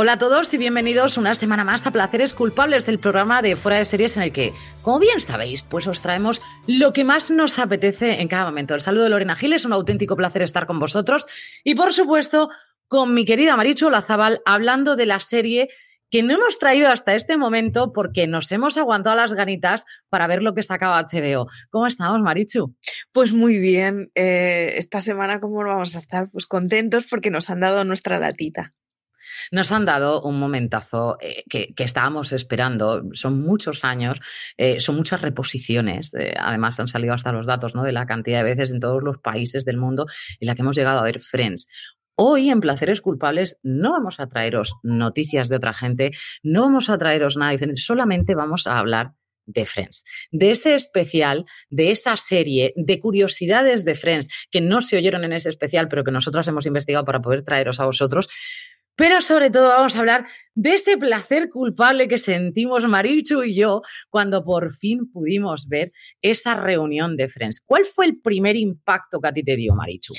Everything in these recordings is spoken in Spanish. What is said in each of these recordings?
Hola a todos y bienvenidos una semana más a Placeres Culpables del programa de Fuera de Series en el que, como bien sabéis, pues os traemos lo que más nos apetece en cada momento. El saludo de Lorena Gil, es un auténtico placer estar con vosotros y por supuesto con mi querida Marichu Lazabal hablando de la serie que no hemos traído hasta este momento porque nos hemos aguantado las ganitas para ver lo que sacaba HBO. ¿Cómo estamos, Marichu? Pues muy bien. Eh, esta semana, ¿cómo vamos a estar? Pues contentos porque nos han dado nuestra latita. Nos han dado un momentazo eh, que, estábamos esperando. Son muchos años, eh, son muchas reposiciones. Eh, además, han salido hasta los datos ¿no? de la cantidad de veces en todos los países del mundo en la que hemos llegado a ver Friends. Hoy en Placeres Culpables no vamos a traeros noticias de otra gente, no vamos a traeros nada diferente, solamente vamos a hablar de Friends, de ese especial, de esa serie, de curiosidades de Friends que no se oyeron en ese especial, pero que nosotros hemos investigado para poder traeros a vosotros. Pero sobre todo vamos a hablar de ese placer culpable que sentimos Marichu y yo cuando por fin pudimos ver esa reunión de Friends. ¿Cuál fue el primer impacto que a ti te dio, Marichu?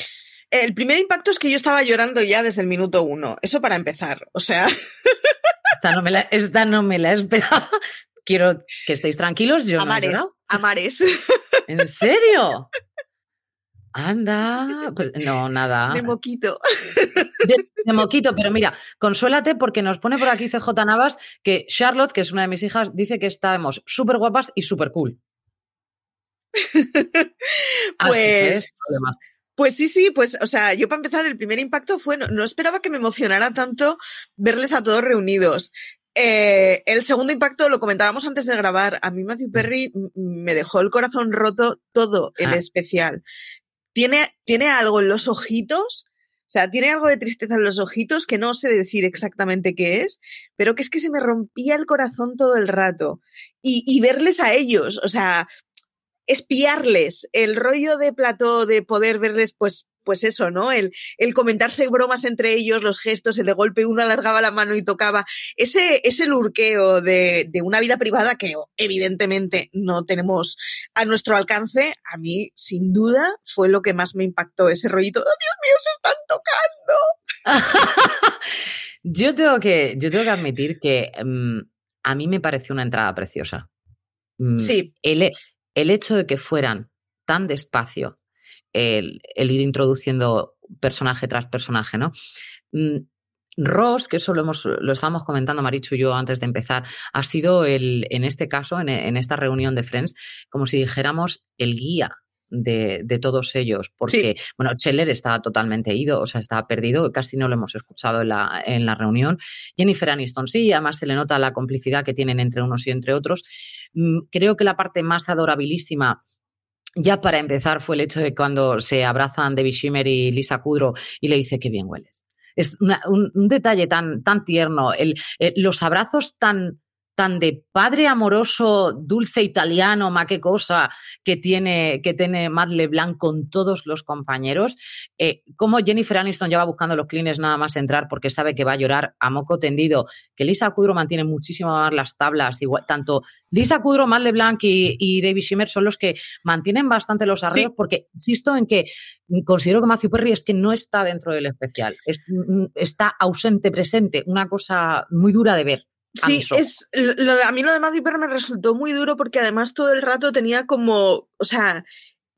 El primer impacto es que yo estaba llorando ya desde el minuto uno. Eso para empezar. O sea. Esta no me la, esta no me la esperaba. Quiero que estéis tranquilos. Yo amares, no amares. ¿En serio? Anda, pues no, nada. De moquito. De, moquito, pero mira, consuélate porque nos pone por aquí CJ Navas que Charlotte, que es una de mis hijas, dice que estamos súper guapas y súper cool. pues, pues sí, sí, pues, o sea, yo para empezar, el primer impacto fue, no, esperaba que me emocionara tanto verles a todos reunidos. Eh, el segundo impacto lo comentábamos antes de grabar. A mí Matthew Perry me dejó el corazón roto todo el ah. especial tiene, algo en los ojitos, o sea, tiene algo de tristeza en los ojitos que no sé decir exactamente qué es, pero que es que se me rompía el corazón todo el rato. Y, y verles a ellos, o sea, espiarles, el rollo de plató de poder verles, pues, pues eso, ¿no? El, el comentarse bromas entre ellos, los gestos, el de golpe uno alargaba la mano y tocaba. Ese, ese lurqueo de, de una vida privada que evidentemente no tenemos a nuestro alcance, a mí, sin duda, fue lo que más me impactó, ese rollito, ¡Oh, Dios mío, se están tocando! yo, tengo que, yo tengo que admitir que mm, a mí me pareció una entrada preciosa. Mm, sí. El, el hecho de que fueran tan despacio el, ir introduciendo personaje tras personaje, ¿no? Mm, Ross, que eso lo, hemos, lo estábamos comentando Marichu y yo antes de empezar, ha sido el, en este caso, en, esta reunión de Friends, como si dijéramos el guía de, todos ellos, porque, bueno, Scheller estaba totalmente ido, o sea, estaba perdido, casi no lo hemos escuchado en la, en la reunión. Jennifer Aniston sí, además se le nota la complicidad que tienen entre unos y entre otros. Mm, creo que la parte más adorabilísima ya para empezar fue el hecho de cuando se abrazan David Schimmer y Lisa Kudrow y le dice que bien hueles. Es un, detalle tan, tan tierno, el, eh, los abrazos tan, tan de padre amoroso, dulce italiano, ma qué cosa que tiene, que tiene Matt LeBlanc con todos los compañeros. Eh, como Jennifer Aniston lleva buscando los clines nada más entrar porque sabe que va a llorar a moco tendido. Que Lisa Kudrow mantiene muchísimo más las tablas. Igual, tanto Lisa Kudrow, Matt LeBlanc y, y David Schimmer son los que mantienen bastante los arreglos porque insisto en que considero que Matthew Perry es que no está dentro del especial. Mm, está ausente, presente. Una cosa muy dura de ver. Sí, es, lo a mí lo de Matthew Perry me resultó muy duro porque además todo el rato tenía como, o sea,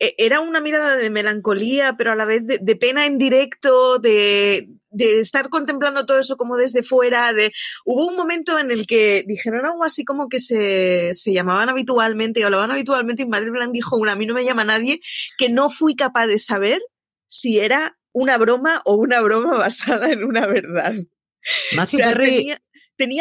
e, era una mirada de melancolía, pero a la vez de, pena en directo, de, de, estar contemplando todo eso como desde fuera. De... Hubo un momento en el que dijeron algo así como que se, se llamaban habitualmente y hablaban habitualmente y Madre Blanc dijo, una, a mí no me llama nadie, que no fui capaz de saber si era una broma o una broma basada en una verdad. Matthew Perry tenía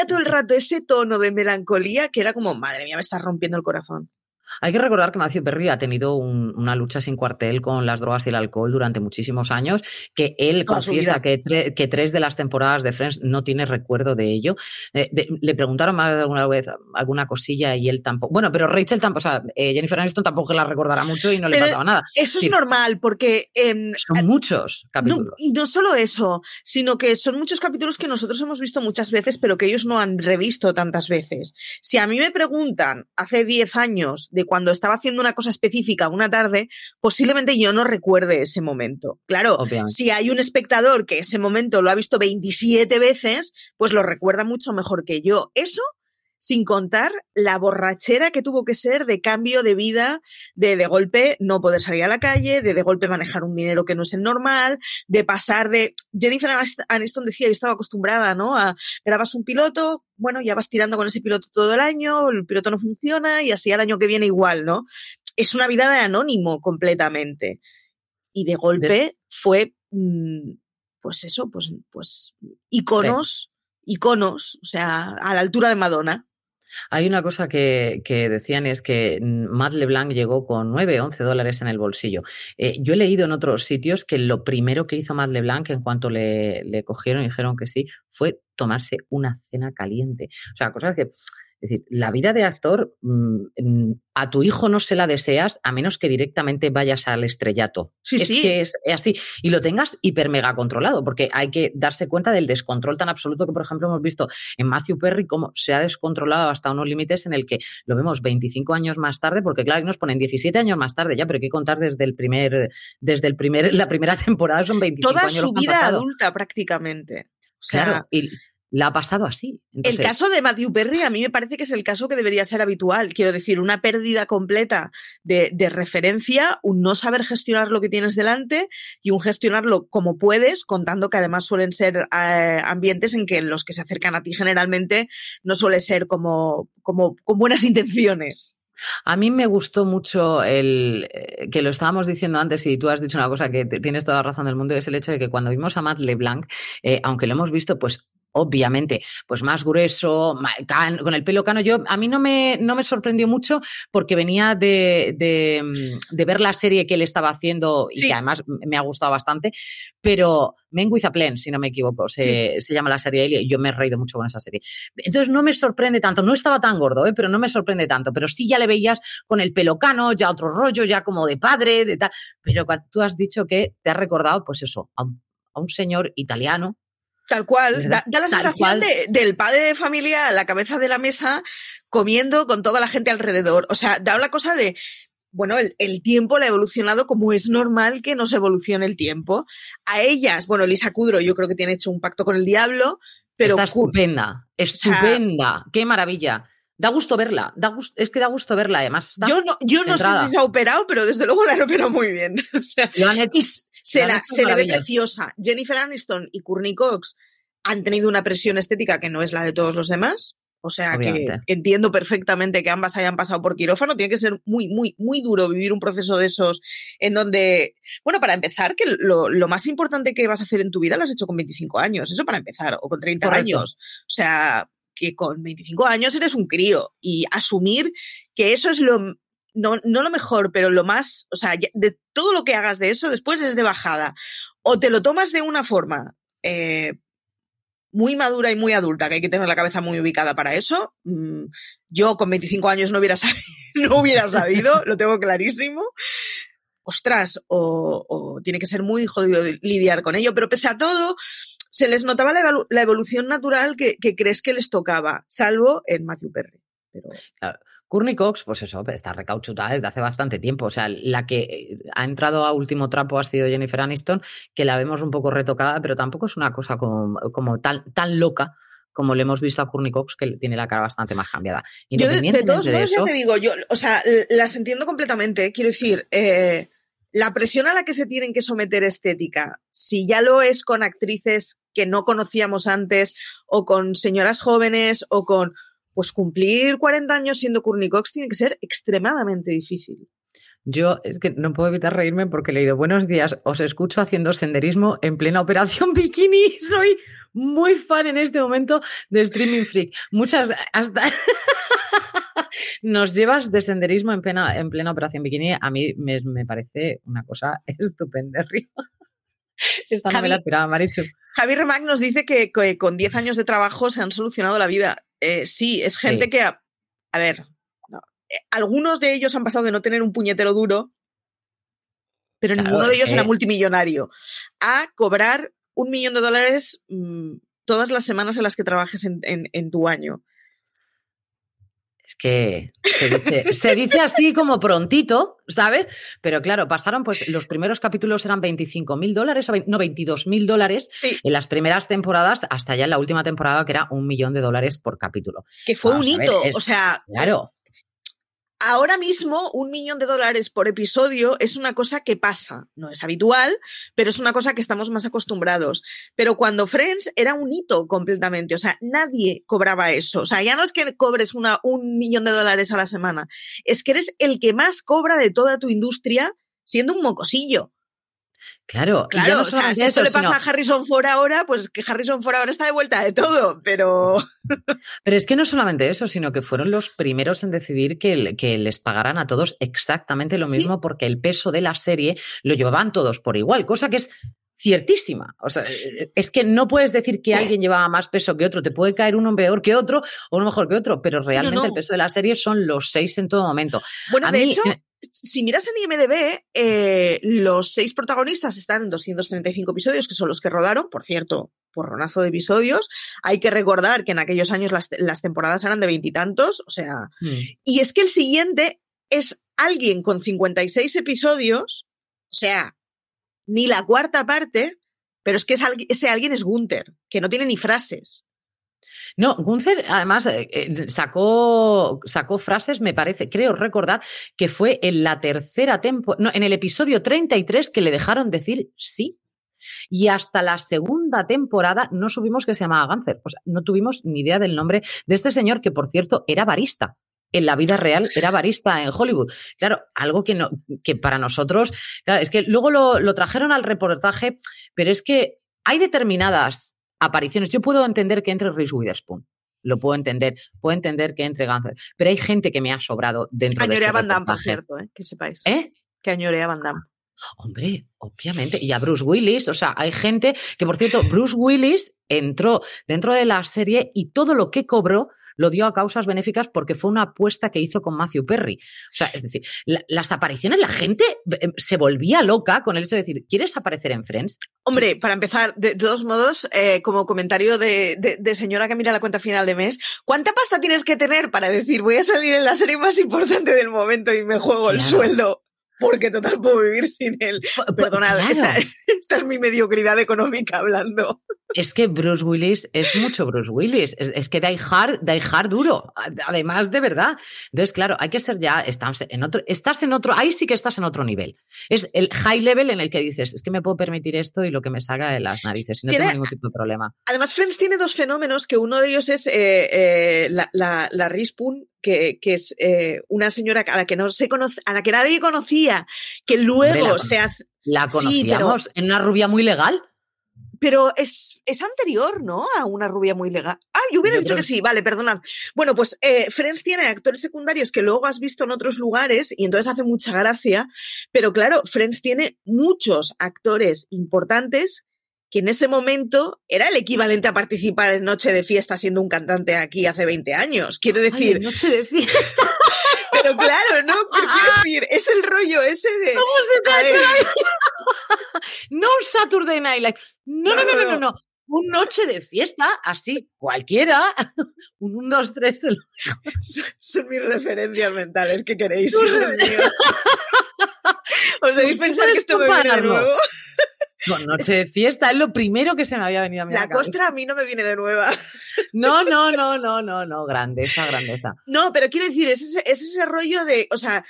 todo el rato ese tono de melancolía que era como, madre mía, me está rompiendo el corazón. Hay que recordar que Matthew Perry ha tenido una lucha sin cuartel con las drogas y el alcohol durante muchísimos años, que él confiesa que, que, tres de las temporadas de Friends no tiene recuerdo de ello. Eh, le preguntaron más alguna vez alguna cosilla y él tampoco. Bueno, pero Rachel tampoco, o sea, eh, Jennifer Aniston tampoco la recordará mucho y no le pasaba nada. Eso es normal, porque. Em, son muchos capítulos. y no solo eso, sino que son muchos capítulos que nosotros hemos visto muchas veces, pero que ellos no han revisto tantas veces. Si a mí me preguntan hace 10 años de cuando estaba haciendo una cosa específica una tarde, posiblemente yo no recuerde ese momento. Claro, si hay un espectador que ese momento lo ha visto 27 veces, pues lo recuerda mucho mejor que yo. Eso sin contar la borrachera que tuvo que ser de cambio de vida, de de golpe no poder salir a la calle, de de golpe manejar un dinero que no es el normal, de pasar de... Jennifer Aniston decía, yo estaba acostumbrada, ¿no? A grabas un piloto, bueno, ya vas tirando con ese piloto todo el año, el piloto no funciona y así al año que viene igual, ¿no? Es una vida de anónimo completamente. Y de golpe fue, mm, pues eso, pues, pues iconos, iconos, o sea, a la altura de Madonna. Hay una cosa que, decían es que Matt LeBlanc llegó con 9, 11 dólares en el bolsillo. Eh, yo he leído en otros sitios que lo primero que hizo Matt LeBlanc en cuanto le, le cogieron y dijeron que sí fue tomarse una cena caliente. O sea, cosas que es decir, la vida de actor, mm, a tu hijo no se la deseas a menos que directamente vayas al estrellato. Sí, es sí. que es así. Y lo tengas hiper mega controlado, porque hay que darse cuenta del descontrol tan absoluto que, por ejemplo, hemos visto en Matthew Perry cómo se ha descontrolado hasta unos límites en el que lo vemos 25 años más tarde, porque claro, nos ponen 17 años más tarde ya, pero hay que contar desde el primer, desde el primer, la primera temporada son 25 Toda años. Toda su vida adulta prácticamente. O sea, claro, y, la ha pasado así. El caso de Matthew Perry a mí me parece que es el caso que debería ser habitual. Quiero decir, una pérdida completa de, referencia, un no saber gestionar lo que tienes delante y un gestionarlo como puedes, contando que además suelen ser eh, ambientes en que los que se acercan a ti generalmente no suele ser como, como con buenas intenciones. A mí me gustó mucho el eh, que lo estábamos diciendo antes y tú has dicho una cosa que tienes toda la razón del mundo, es el hecho de que cuando vimos a Matt LeBlanc, eh, aunque lo hemos visto pues obviamente, pues más grueso, con el pelo cano. Yo, a mí no me, no me sorprendió mucho porque venía de, de, mm, ver la serie que él estaba haciendo y que además me ha gustado bastante, pero Menguizaplen, si no me equivoco, se, llama la serie y yo me he reído mucho con esa serie. Entonces no me sorprende tanto, no estaba tan gordo, ¿eh? pero no me sorprende tanto, pero sí ya le veías con el pelo cano, ya otro rollo, ya como de padre, de tal, pero tú has dicho que te has recordado, pues eso, a un señor italiano Tal cual, da, la sensación del padre de familia a la cabeza de la mesa comiendo con toda la gente alrededor. O sea, da la cosa de, bueno, el, tiempo le ha evolucionado como es normal que no se evolucione el tiempo. A ellas, bueno, Lisa Kudrow yo creo que tiene hecho un pacto con el diablo, pero... Está estupenda, estupenda, qué maravilla. Da gusto verla, da es que da gusto verla, además. yo no, yo no sé si se ha operado, pero desde luego la han operado muy bien. O sea, se, la, se le ve preciosa. Jennifer Aniston y Courtney Cox han tenido una presión estética que no es la de todos los demás. O sea que entiendo perfectamente que ambas hayan pasado por quirófano. Tiene que ser muy, muy, muy duro vivir un proceso de esos en donde, bueno, para empezar, que lo, más importante que vas a hacer en tu vida lo has hecho con 25 años. Eso para empezar, o con 30 años. O sea, que con 25 años eres un crío y asumir que eso es lo no, no lo mejor, pero lo más, o sea, de todo lo que hagas de eso después es de bajada. O te lo tomas de una forma eh, muy madura y muy adulta, que hay que tener la cabeza muy ubicada para eso. Mm, yo con 25 años no hubiera sabido, no hubiera sabido lo tengo clarísimo. Ostras, o, tiene que ser muy jodido lidiar con ello, pero pese a todo, se les notaba la, evolución natural que, crees que les tocaba, salvo en Matthew Perry. Pero... Courtney Cox, pues eso, está recauchutada desde hace bastante tiempo. O sea, la que eh, ha entrado a último trapo ha sido Jennifer Aniston, que la vemos un poco retocada, pero tampoco es una cosa como, tan, tan loca como le hemos visto a Courtney Cox, que tiene la cara bastante más cambiada. Yo de, todos modos ya te digo, yo, o sea, las entiendo completamente. Quiero decir, eh, la presión a la que se tienen que someter estética, si ya lo es con actrices que no conocíamos antes, o con señoras jóvenes, o con pues cumplir 40 años siendo Courtney Cox tiene que ser extremadamente difícil. Yo es que no puedo evitar reírme porque he leído buenos días, os escucho haciendo senderismo en plena operación bikini. Soy muy fan en este momento de Streaming Freak. Muchas hasta Nos llevas de senderismo en plena, en plena operación bikini. A mí me, parece una cosa estupenda, Esta Javi, no me Marichu. Javier Remac nos dice que, con 10 años de trabajo se han solucionado la vida. Eh, sí, es gente que, a, ver, eh, algunos de ellos han pasado de no tener un puñetero duro, pero ninguno de ellos era multimillonario, a cobrar un millón de dólares mm, todas las semanas en las que trabajes en tu año. Es que se dice, así como prontito, ¿sabes? Pero claro, pasaron, pues los primeros capítulos eran 25 mil dólares, no, 22 mil dólares en las primeras temporadas, hasta ya en la última temporada que era un millón de dólares por capítulo. Que fue un hito, o sea, claro. Ahora mismo, un millón de dólares por episodio es una cosa que pasa. No es habitual, pero es una cosa que estamos más acostumbrados. Pero cuando Friends era un hito completamente. O sea, nadie cobraba eso. O sea, ya no es que cobres un millón de dólares a la semana. Es que eres el que más cobra de toda tu industria siendo un mocosillo. Claro, claro, o sea, si esto le pasa a Harrison Ford ahora, pues que Harrison Ford ahora está de vuelta de todo, pero... Pero es que no solamente eso, sino que fueron los primeros en decidir que, que les pagaran a todos exactamente lo mismo porque el peso de la serie lo llevaban todos por igual, cosa que es ciertísima. O sea, es que no puedes decir que alguien llevaba más peso que otro. Te puede caer uno peor que otro o uno mejor que otro, pero realmente el peso de la serie son los seis en todo momento. Bueno, de hecho, si miras en IMDB, eh, los seis protagonistas están en 235 episodios, que son los que rodaron, por cierto, porronazo de episodios. Hay que recordar que en aquellos años las, temporadas eran de veintitantos, o sea. Hmm. Y es que el siguiente es alguien con 56 episodios, o sea, ni la cuarta parte, pero es que ese alguien es Gunther, que no tiene ni frases. No, Gunther además eh, eh, sacó, sacó frases, me parece, creo recordar que fue en la tercera temporada, no, en el episodio 33 que le dejaron decir sí. Y hasta la segunda temporada no supimos que se llamaba Gunther. O sea, no tuvimos ni idea del nombre de este señor, que por cierto era barista en la vida real era barista en Hollywood. Claro, algo que, no, que para nosotros, es que luego lo, lo, trajeron al reportaje, pero es que hay determinadas apariciones. Yo puedo entender que entre Reese Witherspoon. Lo puedo entender, puedo entender que entre Gunther, pero hay gente que me ha sobrado dentro de ese Van Damme, por cierto, ¿eh? que sepáis. ¿Eh? Que añorea Van Damme. Hombre, obviamente. Y a Bruce Willis, o sea, hay gente que, por cierto, Bruce Willis entró dentro de la serie y todo lo que cobró lo dio a causas benéficas porque fue una apuesta que hizo con Matthew Perry. O sea, es decir, las apariciones, la gente eh, se volvía loca con el hecho de decir, ¿quieres aparecer en Friends? Hombre, para empezar, de, todos modos, eh, como comentario de, señora que mira la cuenta final de mes, ¿cuánta pasta tienes que tener para decir voy a salir en la serie más importante del momento y me juego el sueldo? Porque total puedo vivir sin él. Perdonad, esta, es mi mediocridad económica hablando. Es que Bruce Willis es mucho Bruce Willis. Es, que die hard, die hard duro. Además, de verdad. Entonces, claro, hay que ser ya, estás en otro, estás en otro, ahí sí que estás en otro nivel. Es el high level en el que dices, es que me puedo permitir esto y lo que me saca de las narices y no tengo ningún tipo de problema. Además, Friends tiene dos fenómenos, que uno de ellos es eh, eh, la, la, la que, es eh, una señora a la que no se conoce, a la que nadie conocía, que luego se hace. La conocíamos en una rubia muy legal. Pero es, es, anterior, ¿no? A una rubia muy legal. Ah, yo hubiera dicho que sí, vale, perdonad. Bueno, pues eh, Friends tiene actores secundarios que luego has visto en otros lugares y entonces hace mucha gracia. Pero claro, Friends tiene muchos actores importantes que en ese momento era el equivalente a participar en Noche de Fiesta siendo un cantante aquí hace 20 años. Quiero decir. noche de Fiesta. Pero claro, ¿no? quiero decir, es el rollo ese de. ¿Cómo se no Saturday Night Live. No, no, no, no, no. no. Un noche de fiesta, así, cualquiera. Un 1, 2, 3. Son mis referencias mentales, ¿qué queréis? ¿Os debéis pensar que esto me viene de nuevo? Con noche de fiesta es lo primero que se me había venido a mí. La costra a mí no me viene de nueva. No, no, no, no, no, no, grandeza, grandeza. No, pero quiero decir, es ese, es ese rollo de, o sea,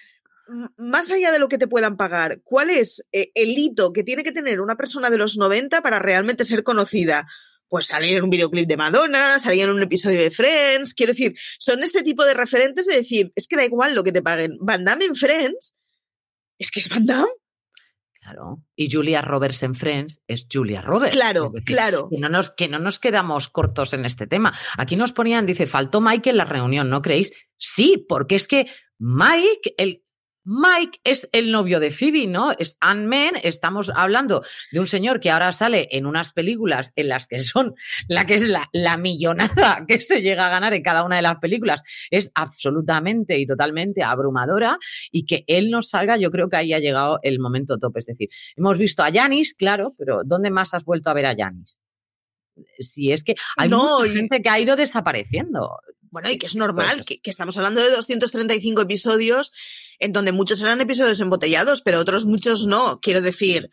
más allá de lo que te puedan pagar, ¿cuál es eh, el hito que tiene que tener una persona de los 90 para realmente ser conocida? Pues salir en un videoclip de Madonna, salir en un episodio de Friends, quiero decir, son este tipo de referentes de decir, es que da igual lo que te paguen. Van Damme en Friends, es que es Van Damme. Claro. Y Julia Roberts en Friends es Julia Roberts. Claro, claro. Que no, nos, que no nos quedamos cortos en este tema. Aquí nos ponían, dice, faltó Mike en la reunión, ¿no creéis? Sí, porque es que Mike, el, Mike es el novio de Phoebe, ¿no? Es Ant-Man. Estamos hablando de un señor que ahora sale en unas películas en las que son la que es la, la, millonada que se llega a ganar en cada una de las películas. Es absolutamente y totalmente abrumadora. Y que él no salga, yo creo que ahí ha llegado el momento top. Es decir, hemos visto a Janis, claro, pero ¿dónde más has vuelto a ver a Janis? Si es que hay mucha gente que ha ido desapareciendo. Bueno, y que es normal, que, que, estamos hablando de 235 episodios en donde muchos eran episodios embotellados, pero otros muchos no. Quiero decir,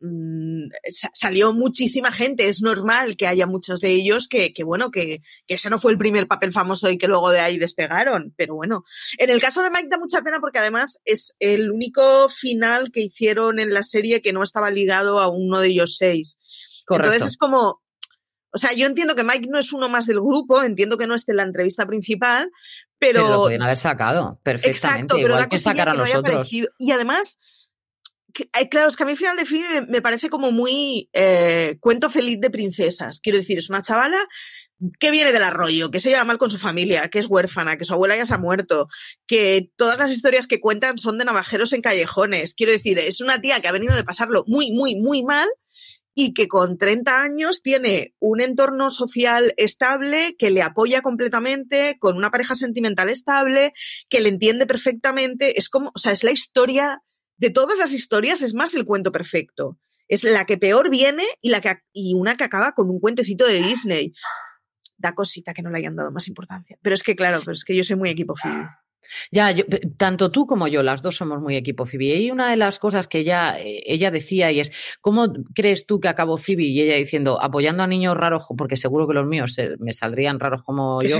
mmm, salió muchísima gente, es normal que haya muchos de ellos que, que bueno, que, que, ese no fue el primer papel famoso y que luego de ahí despegaron, pero bueno. En el caso de Mike da mucha pena porque además es el único final que hicieron en la serie que no estaba ligado a uno de ellos seis. Correcto. Entonces es como, o sea, yo entiendo que Mike no es uno más del grupo, entiendo que no esté en la entrevista principal, pero. Pero lo podrían haber sacado perfectamente, exacto, igual que sacar a los otros. Y además, que, claro, es que a mí final de film me, me parece como muy eh, cuento feliz de princesas. Quiero decir, es una chavala que viene del arroyo, que se lleva mal con su familia, que es huérfana, que su abuela ya se ha muerto, que todas las historias que cuentan son de navajeros en callejones. Quiero decir, es una tía que ha venido de pasarlo muy, muy, muy mal y que con 30 años tiene un entorno social estable, que le apoya completamente, con una pareja sentimental estable, que le entiende perfectamente. Es como, o sea, es la historia, de todas las historias, es más el cuento perfecto. Es la que peor viene y, la que, y una que acaba con un cuentecito de Disney. Da cosita que no le hayan dado más importancia. Pero es que, claro, pero es que yo soy muy equipo Phoebe. Ya, yo, tanto tú como yo, las dos somos muy equipo Phoebe. Y una de las cosas que ella, eh, ella decía y es, ¿cómo crees tú que acabó Phoebe? Y ella diciendo, apoyando a niños raros, porque seguro que los míos me saldrían raros como yo.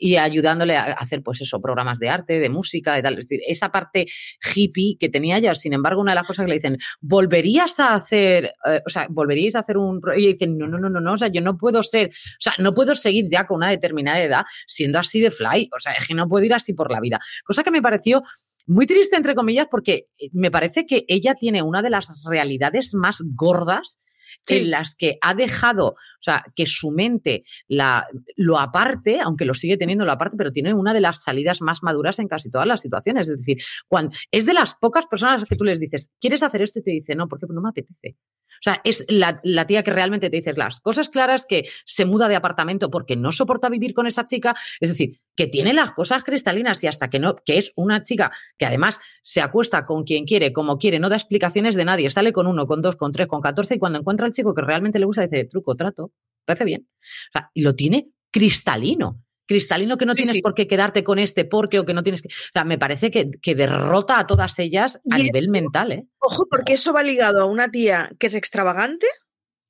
Y, y, ayudándole a hacer, pues eso, programas de arte, de música y tal. Es decir, esa parte hippie que tenía ella, sin embargo, una de las cosas que le dicen, ¿volverías a hacer, eh, o sea, volveríais a hacer un... Y ella dice, no, no, no, no, no, o sea, yo no puedo ser, o sea, no puedo seguir ya con una determinada edad siendo así de fly, o sea, es que no puedo ir así por la vida. Cosa que me pareció muy triste, entre comillas, porque eh, me parece que ella tiene una de las realidades más gordas sí. en las que ha dejado, o sea, que su mente la, lo aparte, aunque lo sigue teniendo lo aparte, pero tiene una de las salidas más maduras en casi todas las situaciones. Es decir, cuando, es de las pocas personas que tú les dices, ¿quieres hacer esto? Y te dice, no, porque no me apetece. O sea, es la, la, tía que realmente te dice las cosas claras, que se muda de apartamento porque no soporta vivir con esa chica. Es decir, que tiene las cosas cristalinas y hasta que no, que es una chica que además se acuesta con quien quiere, como quiere, no da explicaciones de nadie, sale con uno, con dos, con tres, con catorce y cuando encuentra al chico que realmente le gusta dice, truco, trato, parece bien. O sea, y lo tiene cristalino cristalino que no sí, tienes sí. por qué quedarte con este porque o que no tienes que. O sea, me parece que, que derrota a todas ellas a y nivel el, mental, ¿eh? Ojo, porque eso va ligado a una tía que es extravagante.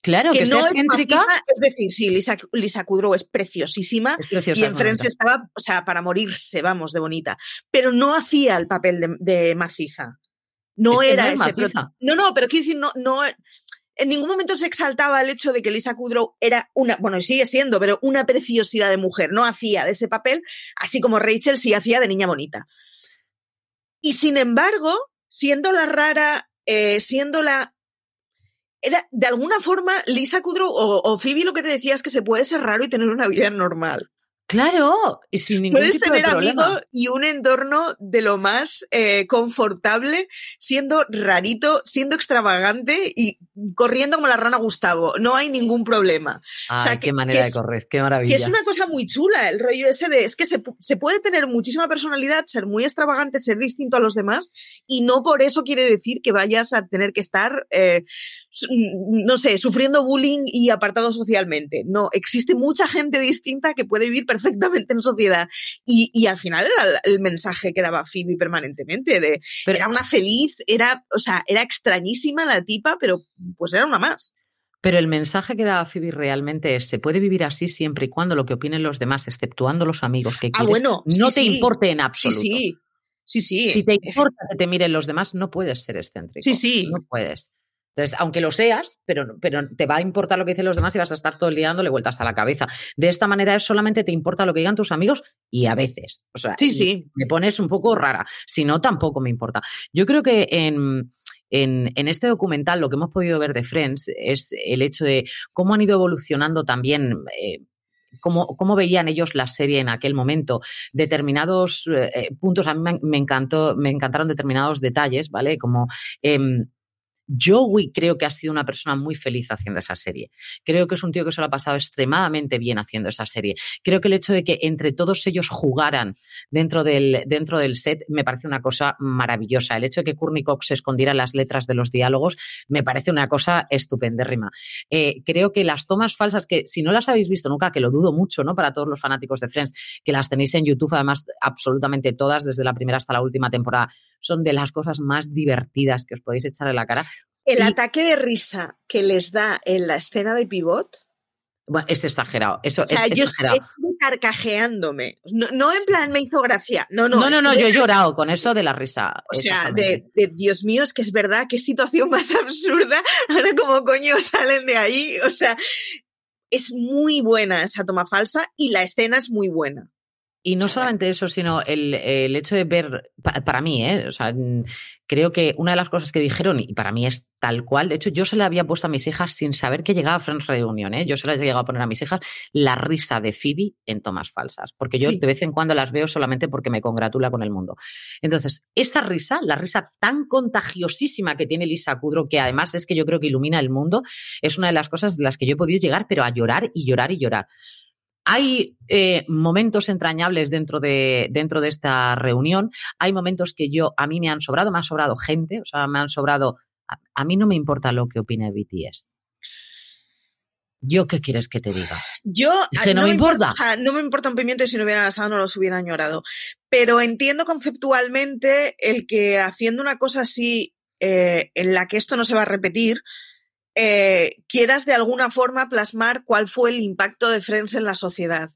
Claro, que, que no es excéntrica. Es decir, sí, Lisa, Lisa Kudrow es preciosísima es preciosa, y en Friends estaba, o sea, para morirse, vamos, de bonita. Pero no hacía el papel de, de maciza. No es era no ese. Maciza. No, no, pero quiero decir, no, no, en ningún momento se exaltaba el hecho de que Lisa Kudrow era una, bueno, sigue siendo, pero una preciosidad de mujer. No hacía de ese papel, así como Rachel sí hacía de niña bonita. Y sin embargo, siendo la rara, eh, siendo la. Era, de alguna forma, Lisa Kudrow o, o Phoebe lo que te decía es que se puede ser raro y tener una vida normal. Claro, y sin ningún Puedes tipo tener de problema. amigos y un entorno de lo más eh, confortable, siendo rarito, siendo extravagante y corriendo como la rana Gustavo. No hay ningún problema. Ay, o sea, qué que, manera que es, de correr, qué maravilla. Que es una cosa muy chula el rollo ese de, es que se, se, puede tener muchísima personalidad, ser muy extravagante, ser distinto a los demás y no por eso quiere decir que vayas a tener que estar, eh, no sé, sufriendo bullying y apartado socialmente. No, existe mucha gente distinta que puede vivir perfectamente en sociedad. Y, y al final era el mensaje que daba Phoebe permanentemente, de pero, era una feliz, era, o sea, era extrañísima la tipa, pero pues era una más. Pero el mensaje que daba Phoebe realmente es, se puede vivir así siempre y cuando lo que opinen los demás, exceptuando los amigos que quieres, ah, bueno, no sí, te sí. importe en absoluto. Sí, sí. Sí, sí. Si te importa que te miren los demás, no puedes ser excéntrico. Sí, sí. No puedes. Entonces, aunque lo seas, pero, pero te va a importar lo que dicen los demás y vas a estar todo el día dándole vueltas a la cabeza. De esta manera es solamente te importa lo que digan tus amigos y a veces. O sea, sí, sí. me pones un poco rara. Si no, tampoco me importa. Yo creo que en, en, este documental lo que hemos podido ver de Friends es el hecho de cómo han ido evolucionando también. Eh, Cómo, cómo, veían ellos la serie en aquel momento. Determinados eh, puntos, a mí me, encantó, me encantaron determinados detalles, ¿vale? Como em, Joey creo que ha sido una persona muy feliz haciendo esa serie. Creo que es un tío que se lo ha pasado extremadamente bien haciendo esa serie. Creo que el hecho de que entre todos ellos jugaran dentro del, dentro del set me parece una cosa maravillosa. El hecho de que Courtney Cox se escondiera las letras de los diálogos me parece una cosa estupendérrima. Eh, creo que las tomas falsas, que si no las habéis visto nunca, que lo dudo mucho, ¿no? Para todos los fanáticos de Friends, que las tenéis en YouTube, además, absolutamente todas, desde la primera hasta la última temporada son de las cosas más divertidas que os podéis echar en la cara. El ataque de risa que les da en la escena de pivot. Bueno, es exagerado. Eso o sea, es yo exagerado. estoy carcajeándome. No, en plan me hizo gracia. No, no. No, no, no, yo he llorado con eso de la risa. O sea, de, Dios mío, es que es verdad, qué situación más absurda. Ahora, como coño salen de ahí? O sea, es muy buena esa toma falsa y la escena es muy buena. Y no solamente eso, sino el, hecho de ver, para, mí, ¿eh? o sea, creo que una de las cosas que dijeron, y para mí es tal cual, de hecho yo se le había puesto a mis hijas sin saber que llegaba Friends Reunion, ¿eh? yo se las he llegado a poner a mis hijas la risa de Phoebe en tomas falsas, porque yo de vez en cuando las veo solamente porque me congratula con el mundo. Entonces, esa risa, la risa tan contagiosísima que tiene Lisa Kudrow, que además es que yo creo que ilumina el mundo, es una de las cosas de las que yo he podido llegar, pero a llorar y llorar y llorar. Hay eh, momentos entrañables dentro de, dentro de esta reunión. Hay momentos que yo, a mí me han sobrado, me han sobrado gente, o sea, me han sobrado. A, mí no me importa lo que opine BTS. ¿Yo qué quieres que te diga? Yo que no, me importa. no me importa un pimiento y si no hubieran estado no los hubieran llorado. Pero entiendo conceptualmente el que haciendo una cosa así eh, en la que esto no se va a repetir, eh, quieras de alguna forma plasmar cuál fue el impacto de Friends en la sociedad.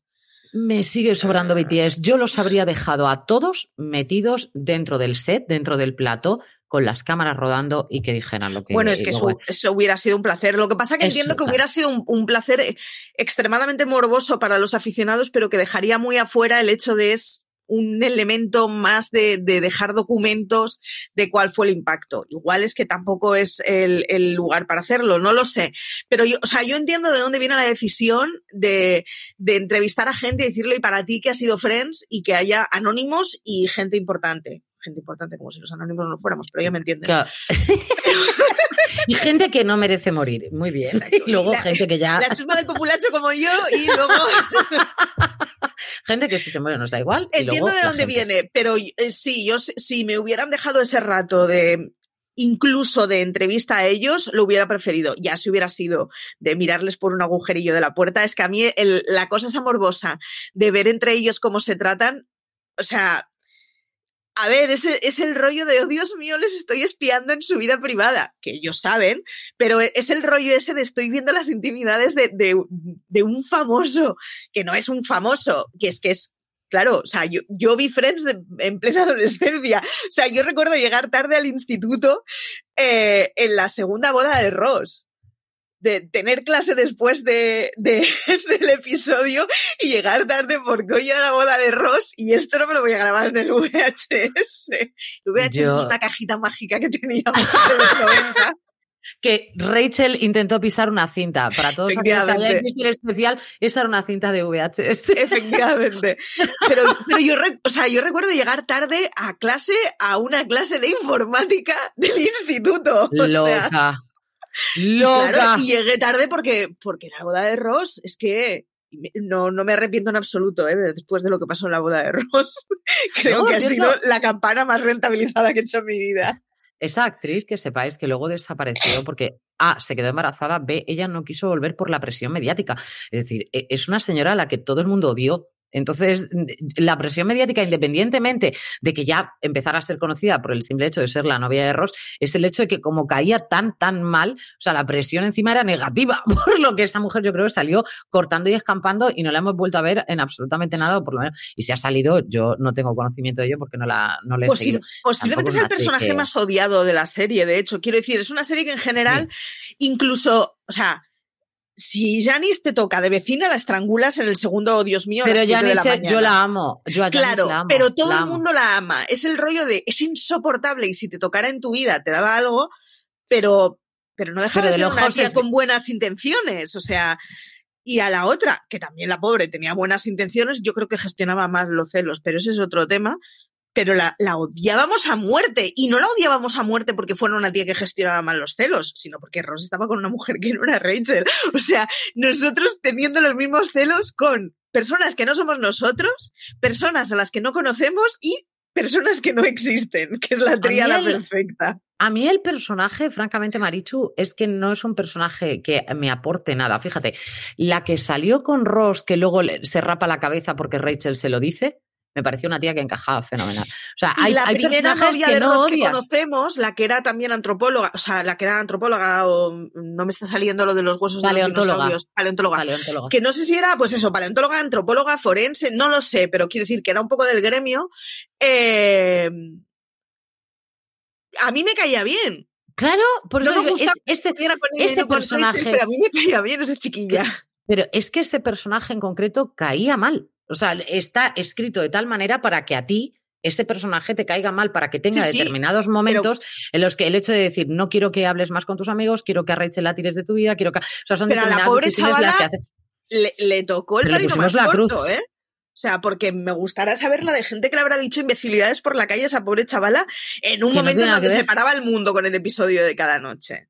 Me sigue sobrando BTS. Yo los habría dejado a todos metidos dentro del set, dentro del plato, con las cámaras rodando y que dijeran lo que. Bueno, es que eso, hubiera sido un placer. Lo que pasa que entiendo que hubiera sido un, placer extremadamente morboso para los aficionados, pero que dejaría muy afuera el hecho de es un elemento más de, dejar documentos de cuál fue el impacto. Igual es que tampoco es el, lugar para hacerlo, no lo sé. Pero yo, o sea, yo entiendo de dónde viene la decisión de, entrevistar a gente y decirle, ¿y para ti que ha sido Friends? Y que haya anónimos y gente importante. Gente importante, como si los anónimos no lo fuéramos, pero ya me entiendes. y gente que no merece morir. Muy bien. Y luego gente que ya. La chusma del populacho como yo y luego. gente que si se muere nos da igual. Entiendo de dónde viene, pero eh, sí, yo si me hubieran dejado ese rato de incluso de entrevista a ellos, lo hubiera preferido. Ya si hubiera sido de mirarles por un agujerillo de la puerta, es que a mí la cosa esa morbosa de ver entre ellos cómo se tratan, o sea, a ver, es el, es el rollo de, oh Dios mío, les estoy espiando en su vida privada, que ellos saben, pero e, es el rollo ese de estoy viendo las intimidades de, de, un famoso, que no es un famoso, que es que es Claro, o sea, yo, yo vi Friends en plena adolescencia. O sea, yo recuerdo llegar tarde al instituto eh, en la segunda boda de Ross de tener clase después de, del episodio y llegar tarde porque hoy era la boda de Ross y esto no me lo voy a grabar en el VHS. El VHS es una cajita mágica que teníamos en los 90 que Rachel intentó pisar una cinta. Para todos aquellos que hayan visto el especial, esa era una cinta de VHS. Efectivamente. Pero, pero yo, o sea, yo recuerdo llegar tarde a clase, a una clase de informática del instituto. Loca. Loca. y llegué tarde porque, porque la boda de Ross es que no, no me arrepiento en absoluto ¿eh? después de lo que pasó en la boda de Ross. Creo que ha sido la campana más rentabilizada que he hecho en mi vida. Esa actriz que sepáis que luego desapareció porque A, se quedó embarazada, B, ella no quiso volver por la presión mediática. Es decir, e, es una señora a la que todo el mundo odió entonces, la presión mediática, independientemente de que ya empezara a ser conocida por el simple hecho de ser la novia de Ross, es el hecho de que como caía tan, tan mal, o sea, la presión encima era negativa, por lo que esa mujer yo creo que salió cortando y escampando y no la hemos vuelto a ver en absolutamente nada, o por lo menos, y si ha salido, yo no tengo conocimiento de ello porque no la no le he seguido. Posiblemente es el personaje más odiado de la serie, de hecho, quiero decir, es una serie que en general, incluso, o sea, si Janice te toca de vecina, la estrangulas en el segundo, Dios mío. Pero Janice, yo la amo. Yo a claro, la amo, pero todo el mundo la ama. Es el rollo de, es insoportable y si te tocara en tu vida te daba algo, pero, pero no deja de, ser una tía con buenas intenciones. O sea, y a la otra, que también la pobre tenía buenas intenciones, yo creo que gestionaba más los celos, pero ese es otro tema pero la, la, odiábamos a muerte. Y no la odiábamos a muerte porque fuera una tía que gestionaba mal los celos, sino porque Ross estaba con una mujer que no era Rachel. O sea, nosotros teniendo los mismos celos con personas que no somos nosotros, personas a las que no conocemos y personas que no existen, que es la tríada perfecta. A mí el personaje, francamente, Marichu, es que no es un personaje que me aporte nada. Fíjate, la que salió con Ross, que luego se rapa la cabeza porque Rachel se lo dice, me pareció una tía que encajaba fenomenal. O sea, hay, la hay primera novia que de no que conocemos, la que era también antropóloga, o sea, la que era antropóloga, o no me está saliendo lo de los huesos de los dinosaurios, paleontóloga, paleontóloga. Que no sé si era, pues eso, paleontóloga, antropóloga, forense, no lo sé, pero quiero decir que era un poco del gremio. Eh, a mí me caía bien. Claro, por eso ese, ese personaje. pero a mí me caía bien esa chiquilla. Pero es que ese personaje en concreto caía mal. O sea, está escrito de tal manera para que a ti ese personaje te caiga mal, para que tenga determinados momentos en los que el hecho de decir no quiero que hables más con tus amigos, quiero que a Rachel la tires de tu vida, quiero que. O sea, son pero a la pobre chavala le, tocó el palito más corto, ¿eh? O sea, porque me gustaría saber la de gente que le habrá dicho imbecilidades por la calle a esa pobre chavala en un momento en donde se paraba el mundo con el episodio de cada noche.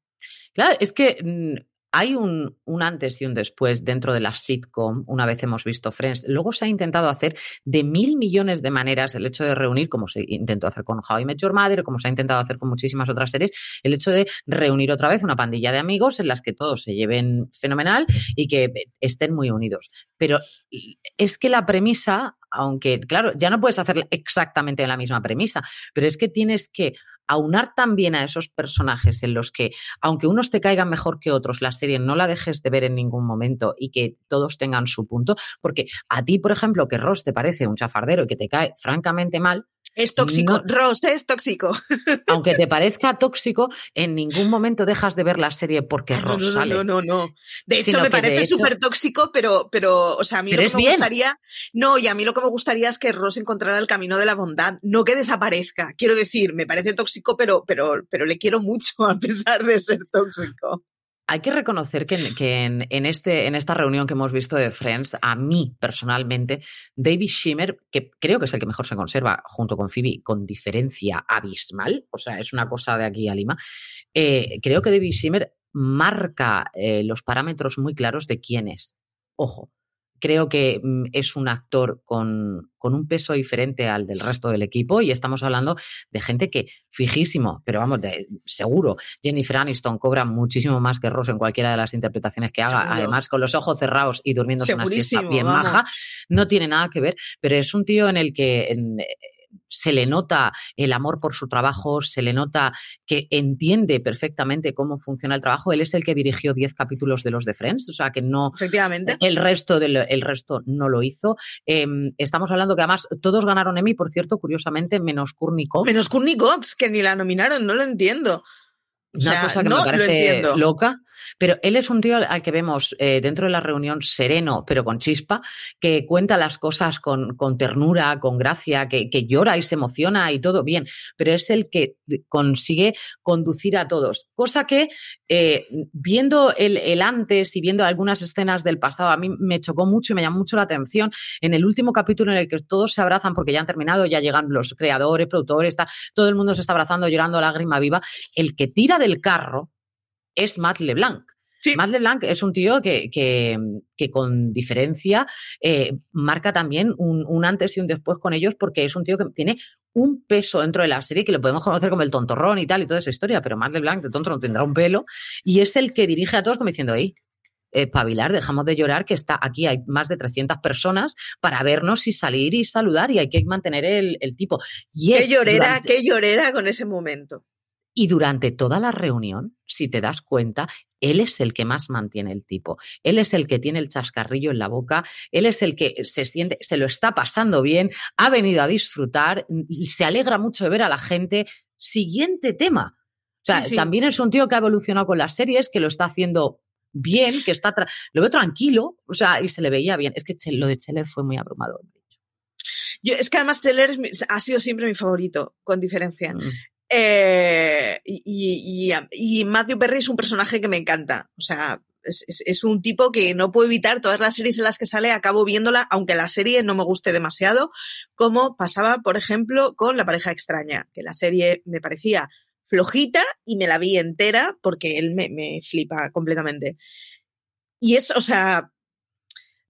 Claro, es que mm, hay un, antes y un después dentro de la sitcom, una vez hemos visto Friends. Luego se ha intentado hacer de mil millones de maneras el hecho de reunir, como se intentó hacer con How I Met Your Mother, como se ha intentado hacer con muchísimas otras series, el hecho de reunir otra vez una pandilla de amigos en las que todos se lleven fenomenal y que estén muy unidos. Pero es que la premisa, aunque, claro, ya no puedes hacer exactamente la misma premisa, pero es que tienes que aunar también a esos personajes en los que, aunque unos te caigan mejor que otros, la serie no la dejes de ver en ningún momento y que todos tengan su punto, porque a ti, por ejemplo, que Ross te parece un chafardero y que te cae francamente mal, es tóxico, Ross es tóxico. Aunque te parezca tóxico, en ningún momento dejas de ver la serie porque ah, Ross no, sale. No, no, no. De hecho, me parece súper tóxico, pero, pero, o sea, a mí lo que me gustaría. No, y a mí lo que me gustaría es que Ross encontrara el camino de la bondad, no que desaparezca. Quiero decir, me parece tóxico, pero, pero, pero le quiero mucho a pesar de ser tóxico. Hay que reconocer que, en, este, en esta reunión que hemos visto de Friends, a mí personalmente, David Schimmer, que creo que es el que mejor se conserva junto con Phoebe, con diferencia abismal, o sea, es una cosa de aquí a Lima, eh, creo que David Schimmer marca eh, los parámetros muy claros de quién es. Ojo, creo que mm, es un actor con, con, un peso diferente al del resto del equipo y estamos hablando de gente que fijísimo, pero vamos, de, seguro, Jennifer Aniston cobra muchísimo más que Ross en cualquiera de las interpretaciones que haga, además con los ojos cerrados y durmiéndose una siesta bien maja, no tiene nada que ver, pero es un tío en el que se le nota el amor por su trabajo, se le nota que entiende perfectamente cómo funciona el trabajo. Él es el que dirigió 10 capítulos de los de Friends, o sea que no. Efectivamente. El resto, del, el resto no lo hizo. Em, estamos hablando que además todos ganaron Emmy, por cierto, curiosamente, menos Courtney Cox. Menos Courtney Cox, que ni la nominaron, no lo entiendo. Una cosa que me parece loca. Pero él es un tío al que vemos eh, dentro de la reunión sereno, pero con chispa, que cuenta las cosas con, con ternura, con gracia, que, que, llora y se emociona y todo bien, pero es el que consigue conducir a todos. Cosa que, eh, viendo el, el, antes y viendo algunas escenas del pasado, a mí me chocó mucho y me llamó mucho la atención. En el último capítulo en el que todos se abrazan porque ya han terminado, ya llegan los creadores, productores, está, todo el mundo se está abrazando, llorando lágrima viva, el que tira del carro es Matt LeBlanc. Matt LeBlanc es un tío que, que, con diferencia eh, marca también un, antes y un después con ellos porque es un tío que tiene un peso dentro de la serie que lo podemos conocer como el tontorrón y tal y toda esa historia, pero Matt LeBlanc de tonto no tendrá un pelo y es el que dirige a todos como diciendo, ahí pavilar, dejamos de llorar, que está aquí hay más de 300 personas para vernos y salir y saludar y hay que mantener el, tipo. Y qué llorera, qué llorera con ese momento. Y durante toda la reunión, si te das cuenta, él es el que más mantiene el tipo. Él es el que tiene el chascarrillo en la boca, él es el que se siente, se lo está pasando bien, ha venido a disfrutar, y se alegra mucho de ver a la gente. Siguiente tema. O sea, también es un tío que ha evolucionado con las series, que lo está haciendo bien, que está, lo veo tranquilo, o sea, y se le veía bien. Es que lo de Cheller fue muy abrumador. es que además Cheller ha sido siempre mi favorito, con diferencia. Mm. Eh, y, Matthew Perry es un personaje que me encanta. O sea, es, un tipo que no puedo evitar todas las series en las que sale, acabo viéndola, aunque la serie no me guste demasiado, como pasaba, por ejemplo, con La pareja extraña, que la serie me parecía flojita y me la vi entera porque él me, me flipa completamente. Y es, o sea,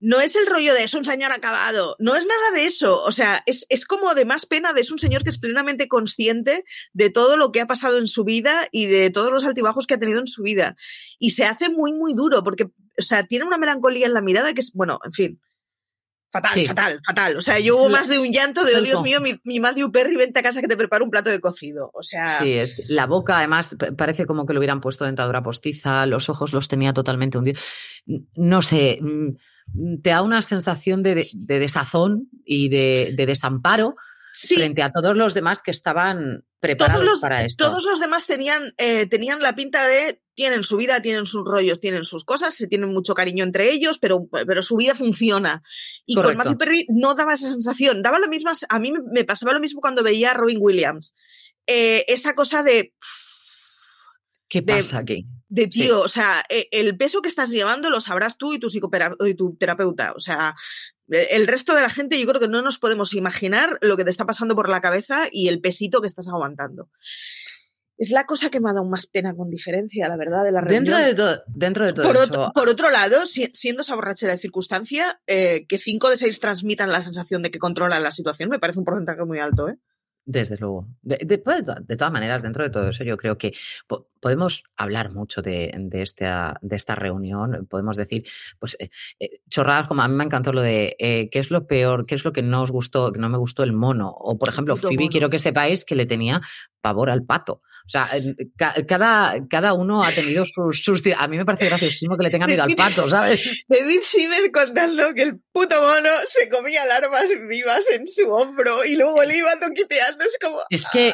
no es el rollo de es un señor acabado, no es nada de eso, o sea, es, es, como de más pena de es un señor que es plenamente consciente de todo lo que ha pasado en su vida y de todos los altibajos que ha tenido en su vida. Y se hace muy, muy duro porque, o sea, tiene una melancolía en la mirada que es, bueno, en fin. Fatal, fatal, fatal. O sea, yo hubo más de un llanto de, oh, Dios mío, mi, mi, Matthew Perry, vente a casa que te preparo un plato de cocido. O sea. Sí, es la boca, además, parece como que le hubieran puesto dentadura postiza, los ojos los tenía totalmente hundidos. No sé, mm, te da una sensación de, desazón y de, desamparo frente a todos los demás que estaban preparados para esto. Todos los demás tenían, eh, tenían la pinta de tienen su vida, tienen sus rollos, tienen sus cosas, se tienen mucho cariño entre ellos, pero, pero su vida funciona. Y con Matthew Perry no daba esa sensación. Daba lo mismo, a mí me pasaba lo mismo cuando veía a Robin Williams. Eh, esa cosa de ¿Qué pasa aquí? De tío, o sea, e, el peso que estás llevando lo sabrás tú y tu, y tu terapeuta. O sea, e, el resto de la gente yo creo que no nos podemos imaginar lo que te está pasando por la cabeza y el pesito que estás aguantando. Es la cosa que me ha dado más pena con diferencia, la verdad, de la reunión. Dentro de, todo, dentro de todo por, eso... otro, por otro lado, siendo esa borrachera de circunstancia, eh, que cinco de seis transmitan la sensación de que controlan la situación, me parece un porcentaje muy alto, ¿eh? Desde luego. De, de, todas maneras, dentro de todo eso, yo creo que podemos hablar mucho de, esta, de esta reunión. Podemos decir, pues, eh, eh, chorradas como a mí me encantó lo de eh, qué es lo peor, qué es lo que no os gustó, que no me gustó el mono. O, por ejemplo, Phoebe, quiero que sepáis que le tenía pavor al pato. O sea, cada, cada uno ha tenido sus, sus, A mí me parece graciosísimo que le tenga miedo al pato, ¿sabes? David Schimmer contando que el puto mono se comía larvas vivas en su hombro y luego le iba toquiteando. Es como. Es que.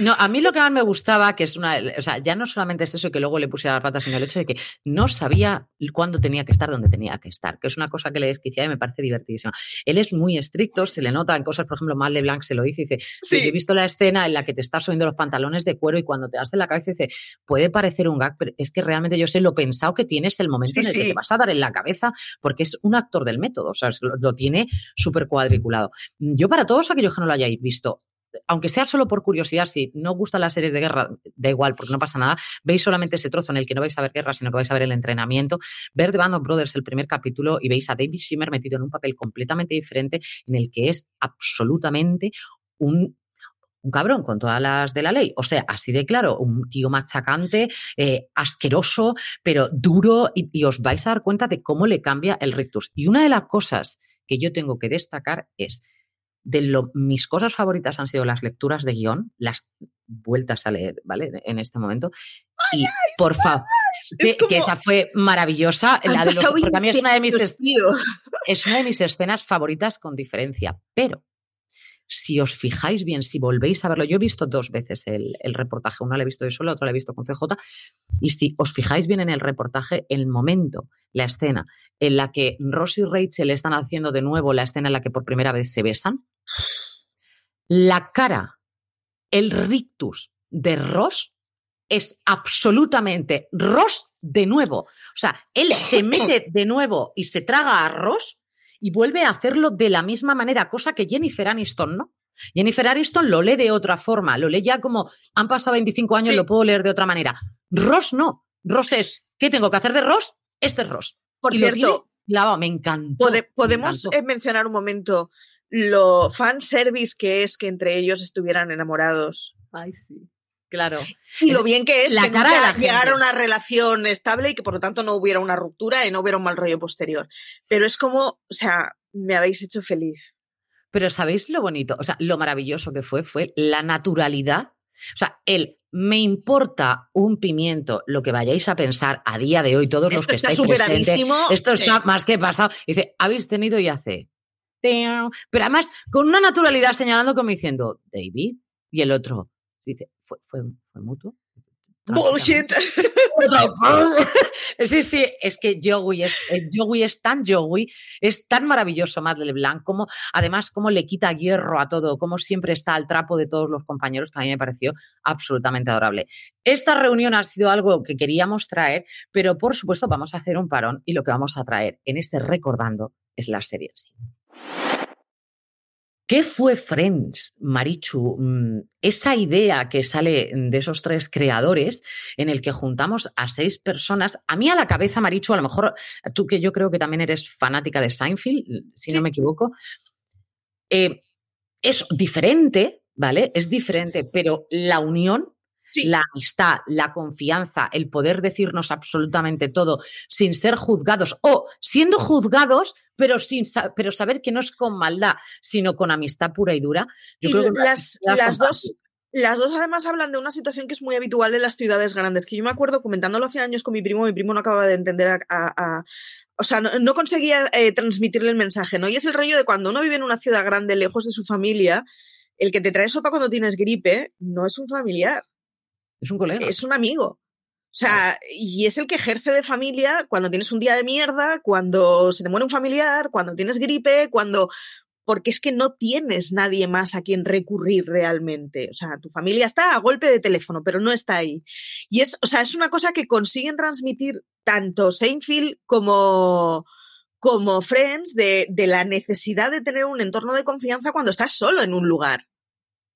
No, a mí lo que más me gustaba, que es una. O sea, ya no solamente es eso que luego le pusiera las patas, sino el hecho de que no sabía cuándo tenía que estar donde tenía que estar, que es una cosa que le desquiciaba y me parece divertidísima. Él es muy estricto, se le nota en cosas, por ejemplo, Mal Blanc se lo dice dice: sí. Yo he visto la escena en la que te estás subiendo los pantalones de cuero y cuando te das en la cabeza dice, puede parecer un gag, pero es que realmente yo sé lo pensado que tienes el momento en el que te vas a dar en la cabeza, porque es un actor del método, o sea, lo, tiene súper cuadriculado. Yo para todos aquellos que no lo hayáis visto, aunque sea solo por curiosidad, si no gustan las series de guerra, da igual, porque no pasa nada, veis solamente ese trozo en el que no vais a ver guerra, sino que vais a ver el entrenamiento, ver The Band of Brothers el primer capítulo y veis a David Shimmer metido en un papel completamente diferente en el que es absolutamente un un cabrón con todas las de la ley. O sea, así de claro, un tío machacante, eh, asqueroso, pero duro, y, os vais a dar cuenta de cómo le cambia el rictus. Y una de las cosas que yo tengo que destacar es, de lo, mis cosas favoritas han sido las lecturas de guion, las vueltas a leer, ¿vale? En este momento. y por favor, que, esa fue maravillosa, la de los, porque a mí es una de mis es una de mis escenas favoritas con diferencia, pero si os fijáis bien, si volvéis a verlo, yo he visto dos veces el, reportaje, una la he visto yo sola, otra la he visto con CJ, y si os fijáis bien en el reportaje, el momento, la escena en la que Ross y Rachel están haciendo de nuevo la escena en la que por primera vez se besan, la cara, el rictus de Ross es absolutamente Ross de nuevo. O sea, él se mete de nuevo y se traga a Ross y vuelve a hacerlo de la misma manera, cosa que Jennifer Aniston no. Jennifer Aniston lo lee de otra forma, lo lee ya como han pasado 25 años, lo puedo leer de otra manera. Ross no. Ross es, ¿qué tengo que hacer de Ross? Este es Ross. Por cierto, me encantó. podemos eh, mencionar un momento lo fan service que es que entre ellos estuvieran enamorados. Ay, sí. Claro. Y lo bien que es la cara de llegar a una relación estable y que por lo tanto no hubiera una ruptura y no hubiera un mal rollo posterior. Pero es como, o sea, me habéis hecho feliz. Pero ¿sabéis lo bonito? O sea, lo maravilloso que fue, fue la naturalidad. O sea, el me importa un pimiento lo que vayáis a pensar a día de hoy, todos los que estáis presentes. Esto está más que pasado. Dice, habéis tenido y hace. Pero además, con una naturalidad señalando como diciendo, David, y el otro, dice, ¿fue, fue, mutuo? Bullshit. sí, sí, es que Joey es, eh, Joey es tan Joey, es tan maravilloso Matt LeBlanc, como además como le quita hierro a todo, como siempre está al trapo de todos los compañeros, que a mí me pareció absolutamente adorable. Esta reunión ha sido algo que queríamos traer, pero por supuesto vamos a hacer un parón y lo que vamos a traer en este recordando es la serie sí. ¿Qué fue Friends, Marichu? Mm, esa idea que sale de esos tres creadores en el que juntamos a seis personas. A mí a la cabeza, Marichu, a lo mejor tú que yo creo que también eres fanática de Seinfeld, si no me equivoco, eh, es diferente, ¿vale? Es diferente, pero la unión la amistad, la confianza, el poder decirnos absolutamente todo sin ser juzgados o siendo juzgados, pero sin pero saber que no es con maldad, sino con amistad pura y dura. Yo creo que las, las dos las dos además hablan de una situación que es muy habitual en las ciudades grandes, que yo me acuerdo comentándolo hace años con mi primo, mi primo no acababa de entender a, o sea, no, conseguía eh, transmitirle el mensaje, ¿no? Y es el rollo de cuando uno vive en una ciudad grande, lejos de su familia, el que te trae sopa cuando tienes gripe no es un familiar. Es un colega. Es un amigo. O sea, y es el que ejerce de familia cuando tienes un día de mierda, cuando se te muere un familiar, cuando tienes gripe, cuando... Porque es que no tienes nadie más a quien recurrir realmente. O sea, tu familia está a golpe de teléfono, pero no está ahí. Y es, o sea, es una cosa que consiguen transmitir tanto Seinfeld como, como Friends de, de la necesidad de tener un entorno de confianza cuando estás solo en un lugar.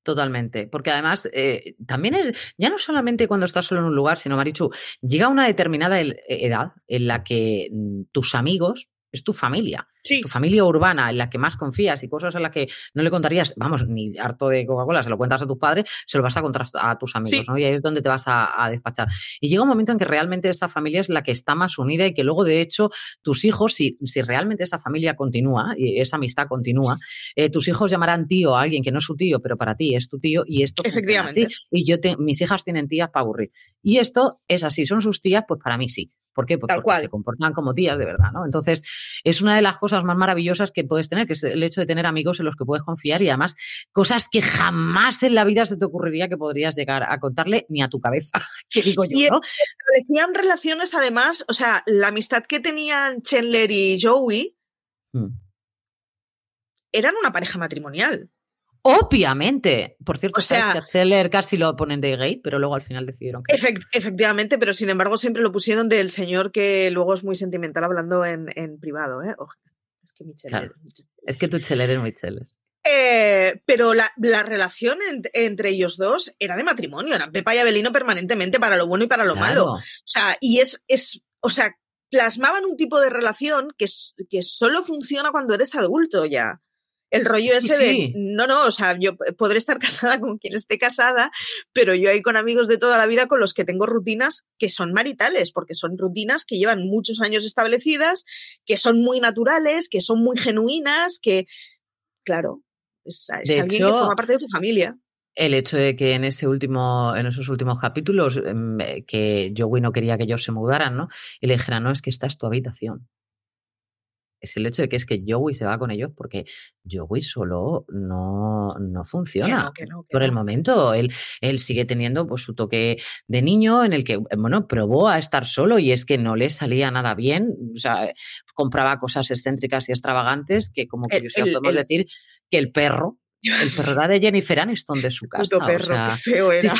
Totalmente, porque además eh, también ya no solamente cuando estás solo en un lugar, sino Marichu, llega una determinada edad en la que mm, tus amigos es tu familia. Tu familia urbana en la que más confías y cosas en las que no le contarías, vamos, ni harto de Coca-Cola, se lo cuentas a tus padres, se lo vas a contar a tus amigos, ¿no? Y ahí es donde te vas a, despachar. Y llega un momento en que realmente esa familia es la que está más unida y que luego, de hecho, tus hijos, si, si realmente esa familia continúa y esa amistad continúa, eh, tus hijos llamarán tío a alguien que no es su tío, pero para ti es tu tío y esto Efectivamente. Así. Y yo, mis hijas tienen tías para aburrir. Y esto es así, son sus tías, pues para mí sí. ¿Por qué? Pues porque se comportan como tías de verdad, ¿no? Entonces, es una de las cosas más maravillosas que puedes tener, que es el hecho de tener amigos en los que puedes confiar y además cosas que jamás en la vida se te ocurriría que podrías llegar a contarle ni a tu cabeza, que digo yo, ¿no? Decían relaciones, además, o sea, la amistad que tenían Chandler y Joey mm. eran una pareja matrimonial. Obviamente. Por cierto, o sea, casi lo ponen de gay, pero luego al final decidieron que. efectivamente, pero sin embargo siempre lo pusieron del señor que luego es muy sentimental hablando en, privado. ¿eh? es que Es que tu Cheller es muy Cheller. Eh, pero la, relación entre ellos dos era de matrimonio, eran Pepa y Abelino permanentemente para lo bueno y para lo malo. O sea, y es, es, o sea, plasmaban un tipo de relación que, que solo funciona cuando eres adulto ya. El rollo ese de, no, no, o sea, yo podré estar casada con quien esté casada, pero yo hay con amigos de toda la vida con los que tengo rutinas que son maritales, porque son rutinas que llevan muchos años establecidas, que son muy naturales, que son muy genuinas, que, claro, es, alguien que forma parte de tu familia. El hecho de que en ese último, en esos últimos capítulos, em, que Joey no quería que ellos se mudaran, ¿no? Y le dijera, no, es que esta es tu habitación es el hecho de que es que Joey se va con ellos porque Joey solo no, no funciona. Por el momento, él, él sigue teniendo pues, su toque de niño en el que, bueno, probó a estar solo y es que no le salía nada bien. O sea, compraba cosas excéntricas y extravagantes que, como curiosidad, podemos decir que el perro el perro era de Jennifer Aniston de su casa. perro, feo era.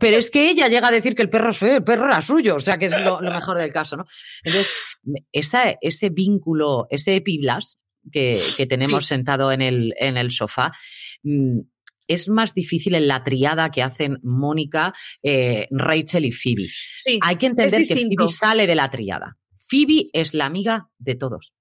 pero es que ella llega a decir que el perro es feo, el perro era suyo, o sea que es lo, mejor del caso, ¿no? Entonces, ese vínculo, ese epiblas que, tenemos sentado en el, en el sofá, mm, es más difícil en la triada que hacen Mónica, eh, Rachel y Phoebe. Sí, Hay que entender que Phoebe sale de la triada. Phoebe es la amiga de todos.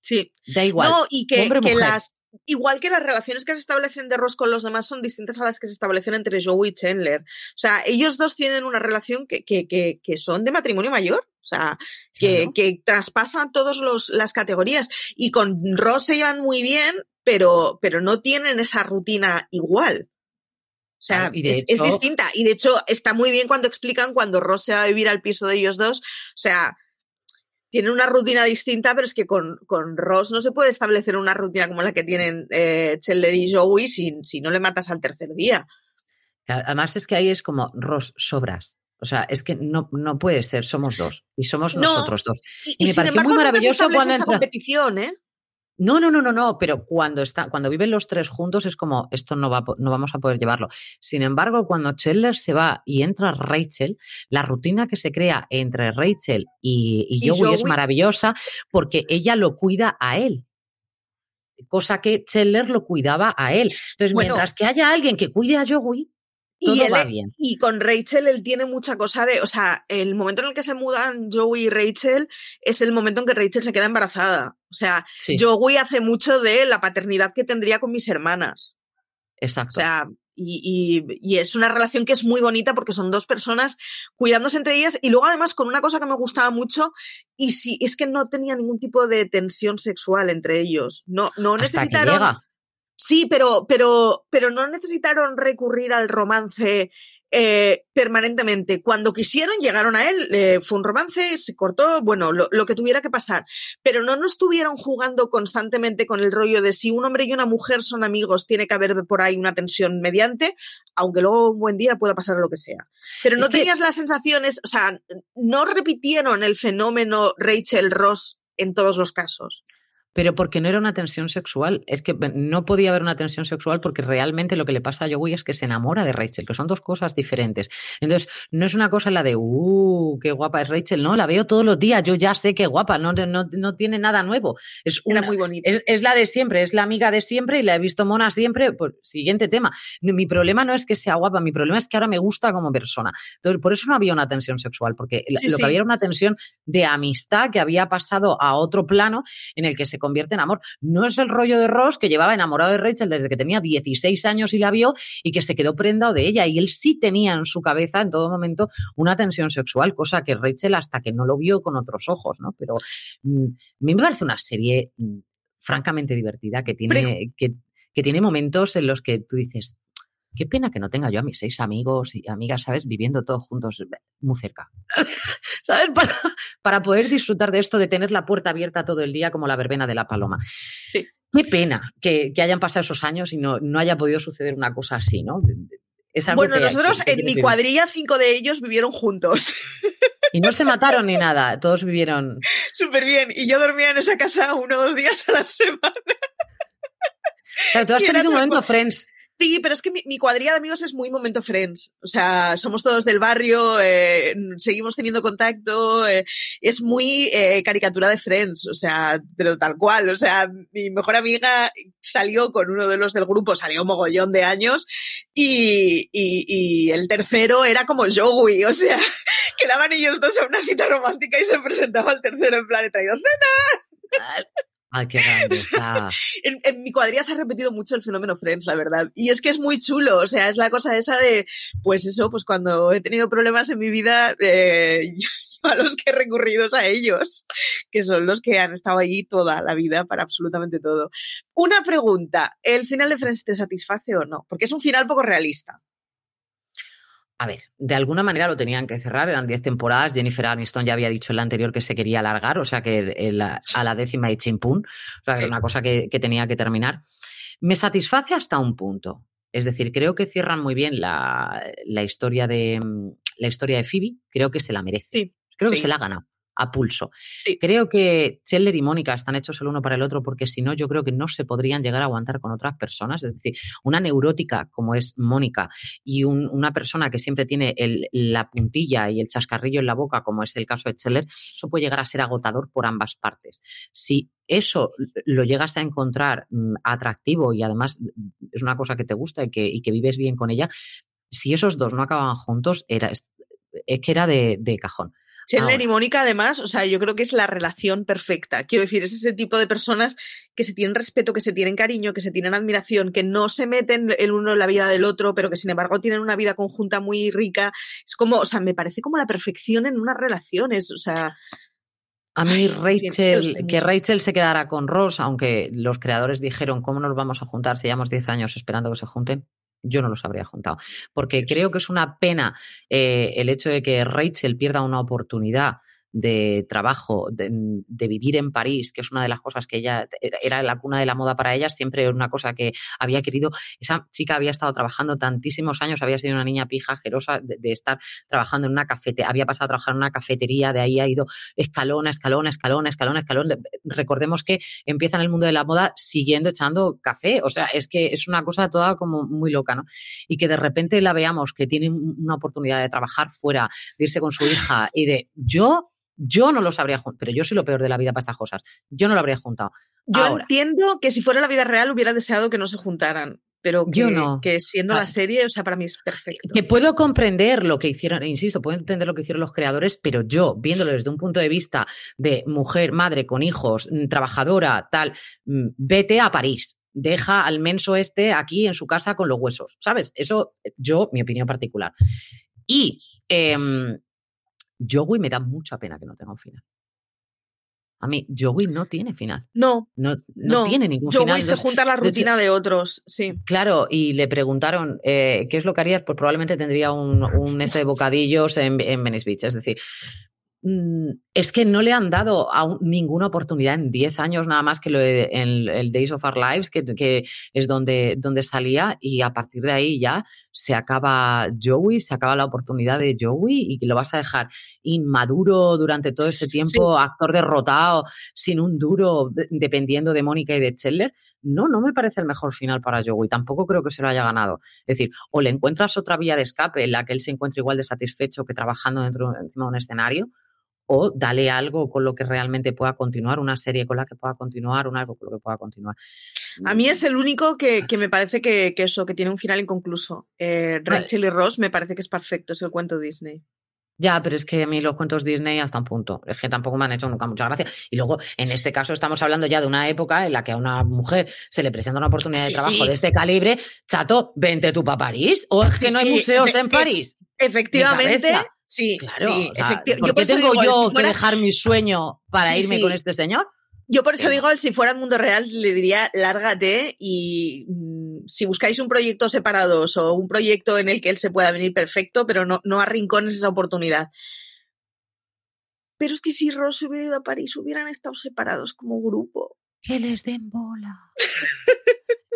Sí. Da igual. No, y que, que las, igual que las relaciones que se establecen de Ross con los demás son distintas a las que se establecen entre Joe y Chandler. O sea, ellos dos tienen una relación que, que, que, que son de matrimonio mayor. O sea, que, que traspasan todas las categorías. Y con Ross se llevan muy bien, pero, pero no tienen esa rutina igual. O sea, es, es, distinta. Y de hecho, está muy bien cuando explican cuando Ross se va a vivir al piso de ellos dos. O sea, tienen una rutina distinta, pero es que con, con, Ross no se puede establecer una rutina como la que tienen eh, y Joey si, si no le matas al tercer día. Además es que ahí es como Ross sobras. O sea, es que no, no puede ser, somos dos y somos nosotros dos. Y, me pareció muy maravilloso cuando entra... competición, ¿eh? No, no, no, no, no, pero cuando, está, cuando viven los tres juntos es como, esto no, va, no vamos a poder llevarlo. Sin embargo, cuando Chandler se va y entra Rachel, la rutina que se crea entre Rachel y, y, Joey, es maravillosa porque ella lo cuida a él cosa que Chandler lo cuidaba a él. Entonces, mientras que haya alguien que cuide a Joey, y, y con Rachel él tiene mucha cosa de, o sea, el momento en el que se mudan Joey y Rachel es el momento en que Rachel se queda embarazada. O sea, Joey hace mucho de la paternidad que tendría con mis hermanas. Exacto. O sea, y, y, es una relación que es muy bonita porque son dos personas cuidándose entre ellas y luego además con una cosa que me gustaba mucho y si es que no tenía ningún tipo de tensión sexual entre ellos. No, no necesitaron. Sí, pero, pero, pero no necesitaron recurrir al romance eh, permanentemente. Cuando quisieron, llegaron a él, eh, fue un romance, se cortó, bueno, lo, lo, que tuviera que pasar. Pero no nos estuvieron jugando constantemente con el rollo de si un hombre y una mujer son amigos, tiene que haber por ahí una tensión mediante, aunque luego un buen día pueda pasar lo que sea. Pero no tenías las sensaciones, o sea, no repitieron el fenómeno Rachel Ross en todos los casos pero porque no era una tensión sexual. Es que no podía haber una tensión sexual porque realmente lo que le pasa a Joey es que se enamora de Rachel, que son dos cosas diferentes. Entonces, no es una cosa la de, uh, qué guapa es Rachel, no, la veo todos los días, yo ya sé qué guapa, no, no, no tiene nada nuevo. Es una muy bonita. Es, la de siempre, es la amiga de siempre y la he visto mona siempre. Pues, siguiente tema. Mi problema no es que sea guapa, mi problema es que ahora me gusta como persona. Entonces, por eso no había una tensión sexual, porque lo que había era una tensión de amistad que había pasado a otro plano en el que se convierte en amor. No es el rollo de Ross que llevaba enamorado de Rachel desde que tenía 16 años y la vio y que se quedó prendado de ella. Y él sí tenía en su cabeza en todo momento una tensión sexual, cosa que Rachel hasta que no lo vio con otros ojos, ¿no? Pero mm, a mí me parece una serie mm, francamente divertida que tiene, que, que tiene momentos en los que tú dices, qué pena que no tenga yo a mis seis amigos y amigas, ¿sabes? Viviendo todos juntos muy cerca. ¿Sabes? Para, poder disfrutar de esto, de tener la puerta abierta todo el día como la verbena de la paloma. Sí. Qué pena que, hayan pasado esos años y no, no haya podido suceder una cosa así, ¿no? bueno, nosotros en mi cuadrilla, cinco de ellos vivieron juntos. Y no se mataron ni nada, todos vivieron. Súper bien. Y yo dormía en esa casa uno o dos días a la semana. Claro, tú has tenido un momento, Friends, Sí, pero es que mi, cuadrilla de amigos es muy momento friends. O sea, somos todos del barrio, eh, seguimos teniendo contacto, eh, es muy eh, caricatura de friends, o sea, pero tal cual. O sea, mi mejor amiga salió con uno de los del grupo, salió mogollón de años, y, y, el tercero era como Joey, o sea, quedaban ellos dos a una cita romántica y se presentaba el tercero en plan, he traído cena. Ay, qué grande en, mi cuadrilla se ha repetido mucho el fenómeno Friends, la verdad. Y es que es muy chulo, o sea, es la cosa esa de, pues eso, pues cuando he tenido problemas en mi vida, eh, yo, a los que he recurrido a ellos, que son los que han estado allí toda la vida para absolutamente todo. Una pregunta, ¿el final de Friends te satisface o no? Porque es un final poco realista a ver, de alguna manera lo tenían que cerrar, eran 10 temporadas, Jennifer Aniston ya había dicho en la anterior que se quería alargar, o sea que a la décima y chimpún, o sea que era una cosa que, tenía que terminar. Me satisface hasta un punto, es decir, creo que cierran muy bien la, historia, de, la historia de Phoebe, creo que se la merece, sí, creo que se la ha ganado a pulso. Creo que Chandler y Mónica están hechos el uno para el otro porque si no, yo creo que no se podrían llegar a aguantar con otras personas. Es decir, una neurótica como es Mónica y una persona que siempre tiene la puntilla y el chascarrillo en la boca, como es el caso de Chandler, eso puede llegar a ser agotador por ambas partes. Si eso lo llegas a encontrar mm, atractivo y además es una cosa que te gusta y que, y que vives bien con ella, si esos dos no acababan juntos, era, es que era de cajón. Chandler y Mónica, además, o sea, yo creo que es la relación perfecta. Quiero decir, es ese tipo de personas que se tienen respeto, que se tienen cariño, que se tienen admiración, que no se meten el uno en la vida del otro, pero que sin embargo tienen una vida conjunta muy rica. Es como, o sea, me parece como la perfección en unas relaciones, o sea. A mí Rachel, que Rachel se quedara con Ross, aunque los creadores dijeron, ¿cómo nos vamos a juntar si llevamos 10 años esperando que se junten? Yo no los habría juntado. Porque creo que es una pena eh, el hecho de que Rachel pierda una oportunidad de trabajo, de, vivir en París, que es una de las cosas que ella era la cuna de la moda para ella, siempre una cosa que había querido. Esa chica había estado trabajando tantísimos años, había sido una niña pija, jerosa, de, estar trabajando en una cafetería, había pasado a trabajar en una cafetería, de ahí ha ido escalón, escalón, escalón, escalón, escalón. Recordemos que empieza en el mundo de la moda siguiendo echando café, o sea, es que es una cosa toda como muy loca, ¿no? Y que de repente la veamos que tiene una oportunidad de trabajar fuera, de irse con su hija y de yo yo no los habría juntado, pero yo soy lo peor de la vida para estas cosas. Yo no lo habría juntado. Yo entiendo que si fuera la vida real hubiera deseado que no se juntaran, pero que, no. que siendo la serie, o sea, para mí es perfecto. Que puedo comprender lo que hicieron, insisto, puedo entender lo que hicieron los creadores, pero yo, viéndolo desde un punto de vista de mujer, madre, con hijos, mm, trabajadora, tal, mm, vete a París. Deja al menso este aquí en su casa con los huesos, ¿sabes? Eso, yo, mi opinión particular. Y em, Joey me da mucha pena que no tenga un final. A mí, Joey no tiene final. No. No, no, tiene ningún final. Joey se junta a la rutina de, otros, sí. Claro, y le preguntaron eh, qué es lo que harías, pues probablemente tendría un, un este de bocadillos en, en Venice Beach. Es decir, es que no le han dado ninguna oportunidad en 10 años nada más que lo en el Days of Our Lives, que, es donde, donde salía, y a partir de ahí ya se acaba Joey, se acaba la oportunidad de Joey y que lo vas a dejar inmaduro durante todo ese tiempo, actor derrotado, sin un duro, dependiendo de Mónica y de Chandler. No, no me parece el mejor final para Joey. Tampoco creo que se lo haya ganado. Es decir, o le encuentras otra vía de escape en la que él se encuentre igual de satisfecho que trabajando dentro encima de un escenario, o dale algo con lo que realmente pueda continuar, una serie con la que pueda continuar, un algo con lo que pueda continuar. A mí es el único que, me parece que, eso, que tiene un final inconcluso. Eh, Rachel y Ross me parece que es perfecto, es el cuento Disney. Ya, pero es que a mí los cuentos Disney hasta un punto. Es que tampoco me han hecho nunca mucha gracia. Y luego, en este caso, estamos hablando ya de una época en la que a una mujer se le presenta una oportunidad de trabajo de este calibre. Chato, vente tú para París. ¿O es que no hay museos en París? Efectivamente. Sí, claro. ¿Por qué tengo yo que dejar mi sueño para irme con este señor? Yo por eso digo, si fuera el mundo real, le diría, lárgate y mm, si buscáis un proyecto separados o un proyecto en el que él se pueda venir perfecto, pero no, no arrincones esa oportunidad. Pero es que si Ross hubiera ido a París, hubieran estado separados como grupo. Que les den bola.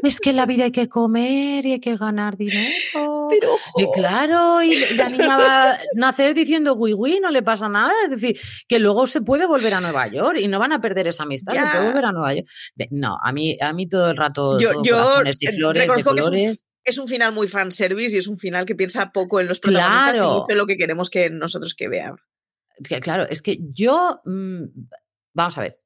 es que en la vida hay que comer y hay que ganar dinero. Pero, y claro, y la niña va a nacer diciendo wiwi, no le pasa nada. Es decir, que luego se puede volver a Nueva York y no van a perder esa amistad, se puede volver a Nueva York. No, a mí, a mí todo el rato. Yo, yo y flores, de colores. Es un, final muy fanservice y es un final que piensa poco en los protagonistas claro. y lo que queremos que nosotros que vean. Claro, es que yo mm, Vamos a ver,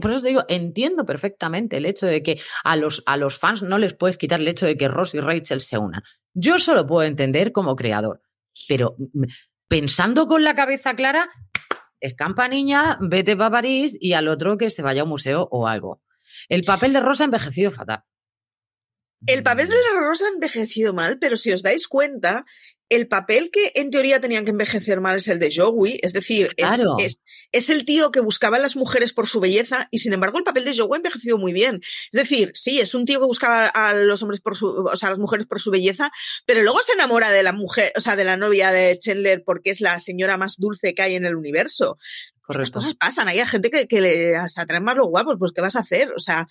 por eso te digo, entiendo perfectamente el hecho de que a los, a los fans no les puedes quitar el hecho de que Ross y Rachel se unan. Yo solo puedo entender como creador, pero mm, pensando con la cabeza clara, escampa niña, vete para París y al otro que se vaya a un museo o algo. El papel de Rosa ha envejecido fatal. El papel de Rosa ha envejecido mal, pero si os dais cuenta, el papel que en teoría tenían que envejecer mal es el de Joey, es decir, es, es, el tío que buscaba a las mujeres por su belleza y sin embargo el papel de Joey ha envejecido muy bien. Es decir, sí, es un tío que buscaba a los hombres por su, o sea, a las mujeres por su belleza, pero luego se enamora de la mujer, o sea, de la novia de Chandler porque es la señora más dulce que hay en el universo. Estas cosas pasan, hay gente que, que atraen más los guapos, pues ¿qué vas a hacer? O sea,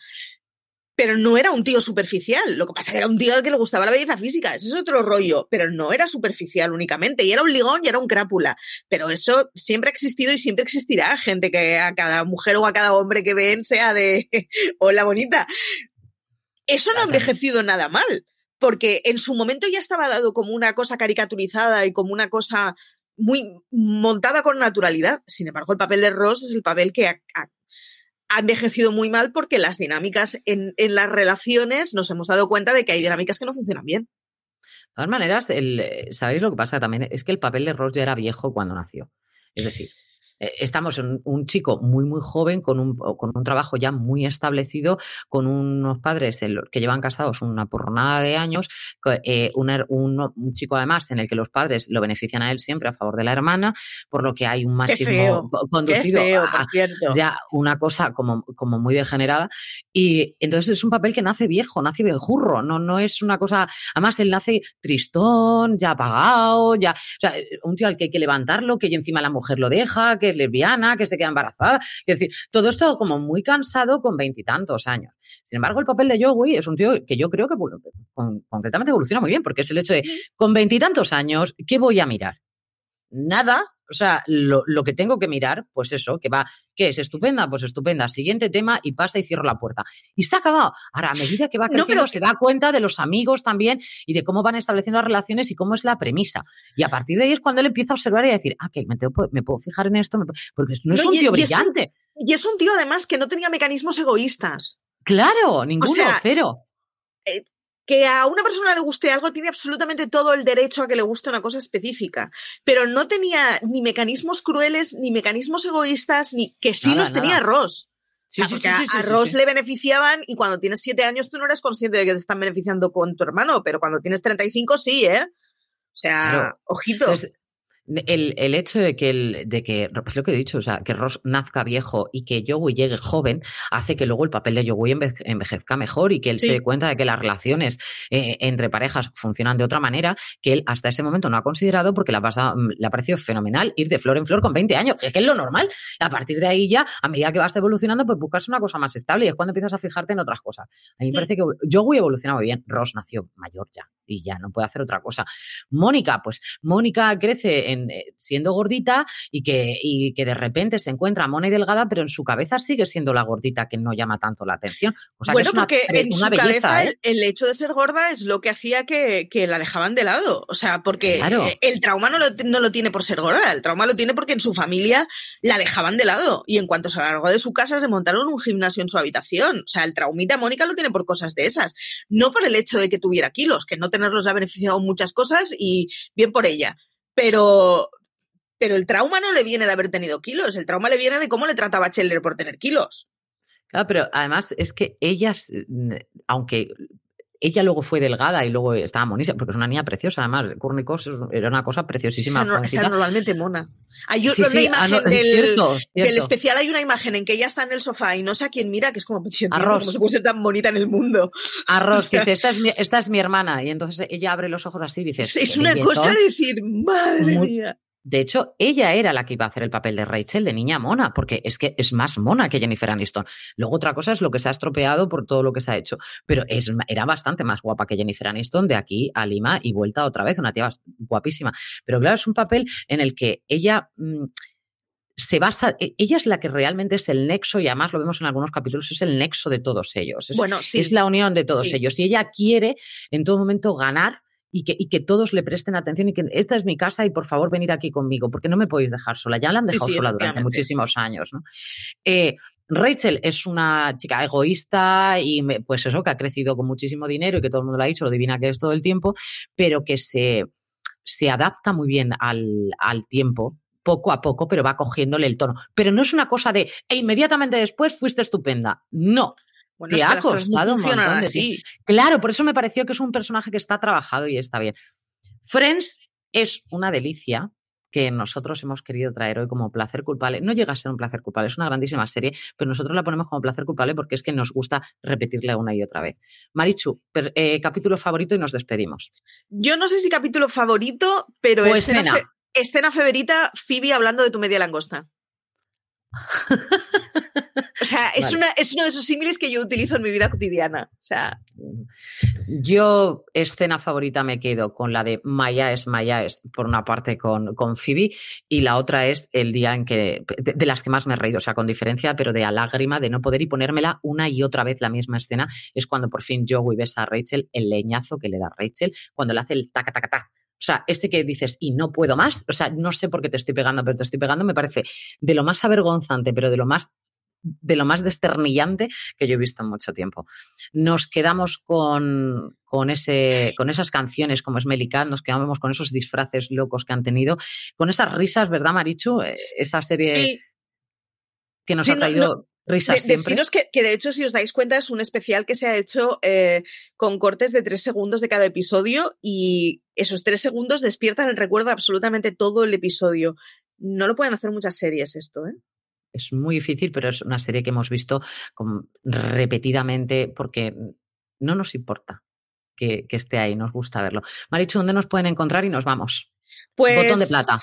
pero no era un tío superficial. Lo que pasa es que era un tío al que le gustaba la belleza física. Ese es otro rollo, pero no era superficial únicamente. Y era un ligón y era un crápula. Pero eso siempre ha existido y siempre existirá gente que a cada mujer o a cada hombre que ven sea de hola bonita. Eso no ha envejecido nada mal, porque en su momento ya estaba dado como una cosa caricaturizada y como una cosa muy montada con naturalidad. Sin embargo, el papel de Ross es el papel que ha, ha envejecido muy mal porque las dinámicas en, las relaciones nos hemos dado cuenta de que hay dinámicas que no funcionan bien. De todas maneras, el, ¿sabéis lo que pasa también? Es que el papel de Ross ya era viejo cuando nació. Es decir, eh, estamos en un chico muy, muy joven, con un, con un trabajo ya muy establecido, con unos padres que llevan casados una porronada de años, eh, un, chico además en el que los padres lo benefician a él siempre a favor de la hermana, por lo que hay un machismo conducido a, ya una cosa como, como muy degenerada. Y entonces es un papel que nace viejo, nace benjurro, no, no es una cosa, además él nace tristón, ya apagado, ya, un tío al que hay que levantarlo, que encima la mujer lo deja, que es lesbiana, que se queda embarazada. Es decir, todo esto como muy cansado con veintitantos años. Sin embargo, el papel de Joey es un tío que yo creo que concretamente evoluciona muy bien, porque es el hecho de, con veintitantos años, ¿qué voy a mirar? Nada, o sea, lo, que tengo que mirar, pues eso, que va, ¿qué es estupenda? Pues estupenda. Siguiente tema y pasa y cierro la puerta. Y se ha acabado. Ahora, a medida que va creciendo, se da cuenta de los amigos también y de cómo van estableciendo las relaciones y cómo es la premisa. Y a partir de ahí es cuando él empieza a observar y a decir, ah, que me, puedo fijar en esto, porque no es un tío brillante. y es un tío además que no tenía mecanismos egoístas. Claro, ninguno, cero. Eh, que a una persona le guste algo tiene absolutamente todo el derecho a que le guste una cosa específica, pero no tenía ni mecanismos crueles, ni mecanismos egoístas, ni que sí los tenía Ross. porque a, Ross le beneficiaban y cuando tienes siete años tú no eres consciente de que te están beneficiando con tu hermano, pero cuando tienes 35 sí, ¿eh? O sea, ojito. El, el, hecho de que, el, de que, es lo que he dicho, o sea, que Ross nazca viejo y que Joey llegue joven, hace que luego el papel de Joey envejezca mejor y que él se dé cuenta de que las relaciones eh, entre parejas funcionan de otra manera que él hasta ese momento no ha considerado porque le ha, mm, le ha parecido fenomenal ir de flor en flor con 20 años, es que es lo normal. A partir de ahí ya, a medida que vas evolucionando, pues buscas una cosa más estable y es cuando empiezas a fijarte en otras cosas. A mí me parece que Joey evoluciona muy bien. Ross nació mayor ya y ya no puede hacer otra cosa. Mónica, pues Mónica crece eh, siendo gordita y que, y que de repente se encuentra mona y delgada, pero en su cabeza sigue siendo la gordita que no llama tanto la atención. bueno, porque en su cabeza ¿eh? el, hecho de ser gorda es lo que hacía que, la dejaban de lado. O sea, porque el trauma no lo, no lo, tiene por ser gorda, el trauma lo tiene porque en su familia la dejaban de lado. Y en cuanto se alargó de su casa, se montaron un gimnasio en su habitación. O sea, el traumita Mónica lo tiene por cosas de esas. No por el hecho de que tuviera kilos, que no tenerlos ha beneficiado muchas cosas y bien por ella. Pero, pero el trauma no le viene de haber tenido kilos, el trauma le viene de cómo le trataba Scheller por tener kilos. Claro, pero además es que ellas, aunque ella luego fue delgada y luego estaba monísima, porque es una niña preciosa, además. Courtney era una cosa preciosísima. Esa, normalmente mona. Hay una ah, imagen del, especial, hay una imagen en que ella está en el sofá y no sé a quién mira, que es como, Arroz. se puede ser tan bonita en el mundo. Arroz, dice, esta es, mi, esta es mi hermana. Y entonces ella abre los ojos así y dice... Es una cosa de decir, madre mía. De hecho, ella era la que iba a hacer el papel de Rachel, de niña mona, porque es que es más mona que Jennifer Aniston. Luego otra cosa es lo que se ha estropeado por todo lo que se ha hecho, pero es, era bastante más guapa que Jennifer Aniston de aquí a Lima y vuelta otra vez, una tía guapísima. Pero claro, es un papel en el que ella... Mm, se basa, e, ella es la que realmente es el nexo, y además lo vemos en algunos capítulos, es el nexo de todos ellos. Es, bueno, es la unión de todos ellos. Y ella quiere en todo momento ganar y que, y que, todos le presten atención y que esta es mi casa y por favor venir aquí conmigo, porque no me podéis dejar sola. Ya la han dejado sola durante muchísimos años. ¿no? Eh, Rachel es una chica egoísta y pues eso, que ha crecido con muchísimo dinero y que todo el mundo lo ha dicho, lo divina que es todo el tiempo, pero que se, se adapta muy bien al, al tiempo poco a poco, pero va cogiéndole el tono. Pero no es una cosa de, e inmediatamente después fuiste estupenda. No, bueno, te ha costado un montón de Claro, por eso me pareció que es un personaje que está trabajado y está bien. Friends es una delicia que nosotros hemos querido traer hoy como placer culpable. No llega a ser un placer culpable, es una grandísima serie, pero nosotros la ponemos como placer culpable porque es que nos gusta repetirla una y otra vez. Marichu, eh, capítulo favorito y nos despedimos. Yo no sé si capítulo favorito, pero escena, escena feverita, Phoebe hablando de tu media langosta. O sea, es, una, es uno de esos símiles que yo utilizo en mi vida cotidiana. O sea. Yo, escena favorita, me quedo con la de Maya es Maya es, por una parte con, con Phoebe, y la otra es el día en que. De, las que más me he reído, o sea, con diferencia, pero de a lágrima, de no poder y ponérmela una y otra vez la misma escena, es cuando por fin Joey besa a Rachel, el leñazo que le da Rachel, cuando le hace el taca, taca, sea, este que dices, y no puedo más, o sea, no sé por qué te estoy pegando, pero te estoy pegando, me parece de lo más avergonzante, pero de lo más de lo más desternillante que yo he visto en mucho tiempo. Nos quedamos con, con, ese, con esas canciones como es Cat, nos quedamos con esos disfraces locos que han tenido, con esas risas, ¿verdad, Marichu? Eh, esa serie que nos ha traído risas siempre. Que, que, de hecho, si os dais cuenta, es un especial que se ha hecho eh, con cortes de tres segundos de cada episodio y esos tres segundos despiertan el recuerdo de absolutamente todo el episodio. No lo pueden hacer muchas series esto, ¿eh? Es muy difícil, pero es una serie que hemos visto repetidamente porque no nos importa que, que esté ahí, nos gusta verlo. Marichu, ¿dónde nos pueden encontrar y nos vamos? Pues, botón de plata.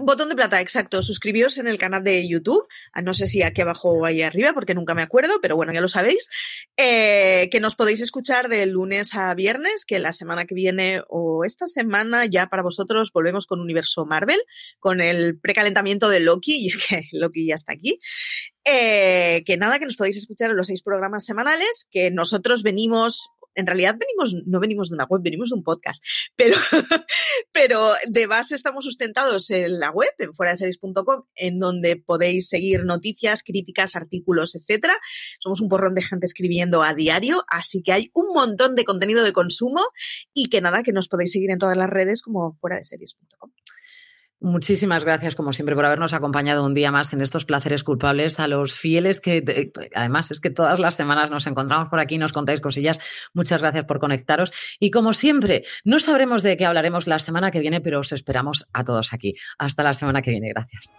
botón de plata, exacto. Suscribíos en el canal de YouTube. Ah, no sé si aquí abajo o ahí arriba, porque nunca me acuerdo, pero bueno, ya lo sabéis. Eh, que nos podéis escuchar de lunes a viernes, que la semana que viene o esta semana ya para vosotros volvemos con Universo Marvel, con el precalentamiento de Loki, y es que Loki ya está aquí. Eh, que nada, que nos podéis escuchar en los seis programas semanales, que nosotros venimos en realidad venimos, no venimos de una web, venimos de un podcast, pero, pero de base estamos sustentados en la web, en fuera en donde podéis seguir noticias, críticas, artículos, etcétera. Somos un porrón de gente escribiendo a diario, así que hay un montón de contenido de consumo y que nada, que nos podéis seguir en todas las redes como fuera de series.com. Muchísimas gracias, como siempre, por habernos acompañado un día más en estos placeres culpables. A los fieles que, además, es que todas las semanas nos encontramos por aquí, nos contáis cosillas. Muchas gracias por conectaros. Y como siempre, no sabremos de qué hablaremos la semana que viene, pero os esperamos a todos aquí. Hasta la semana que viene. Gracias.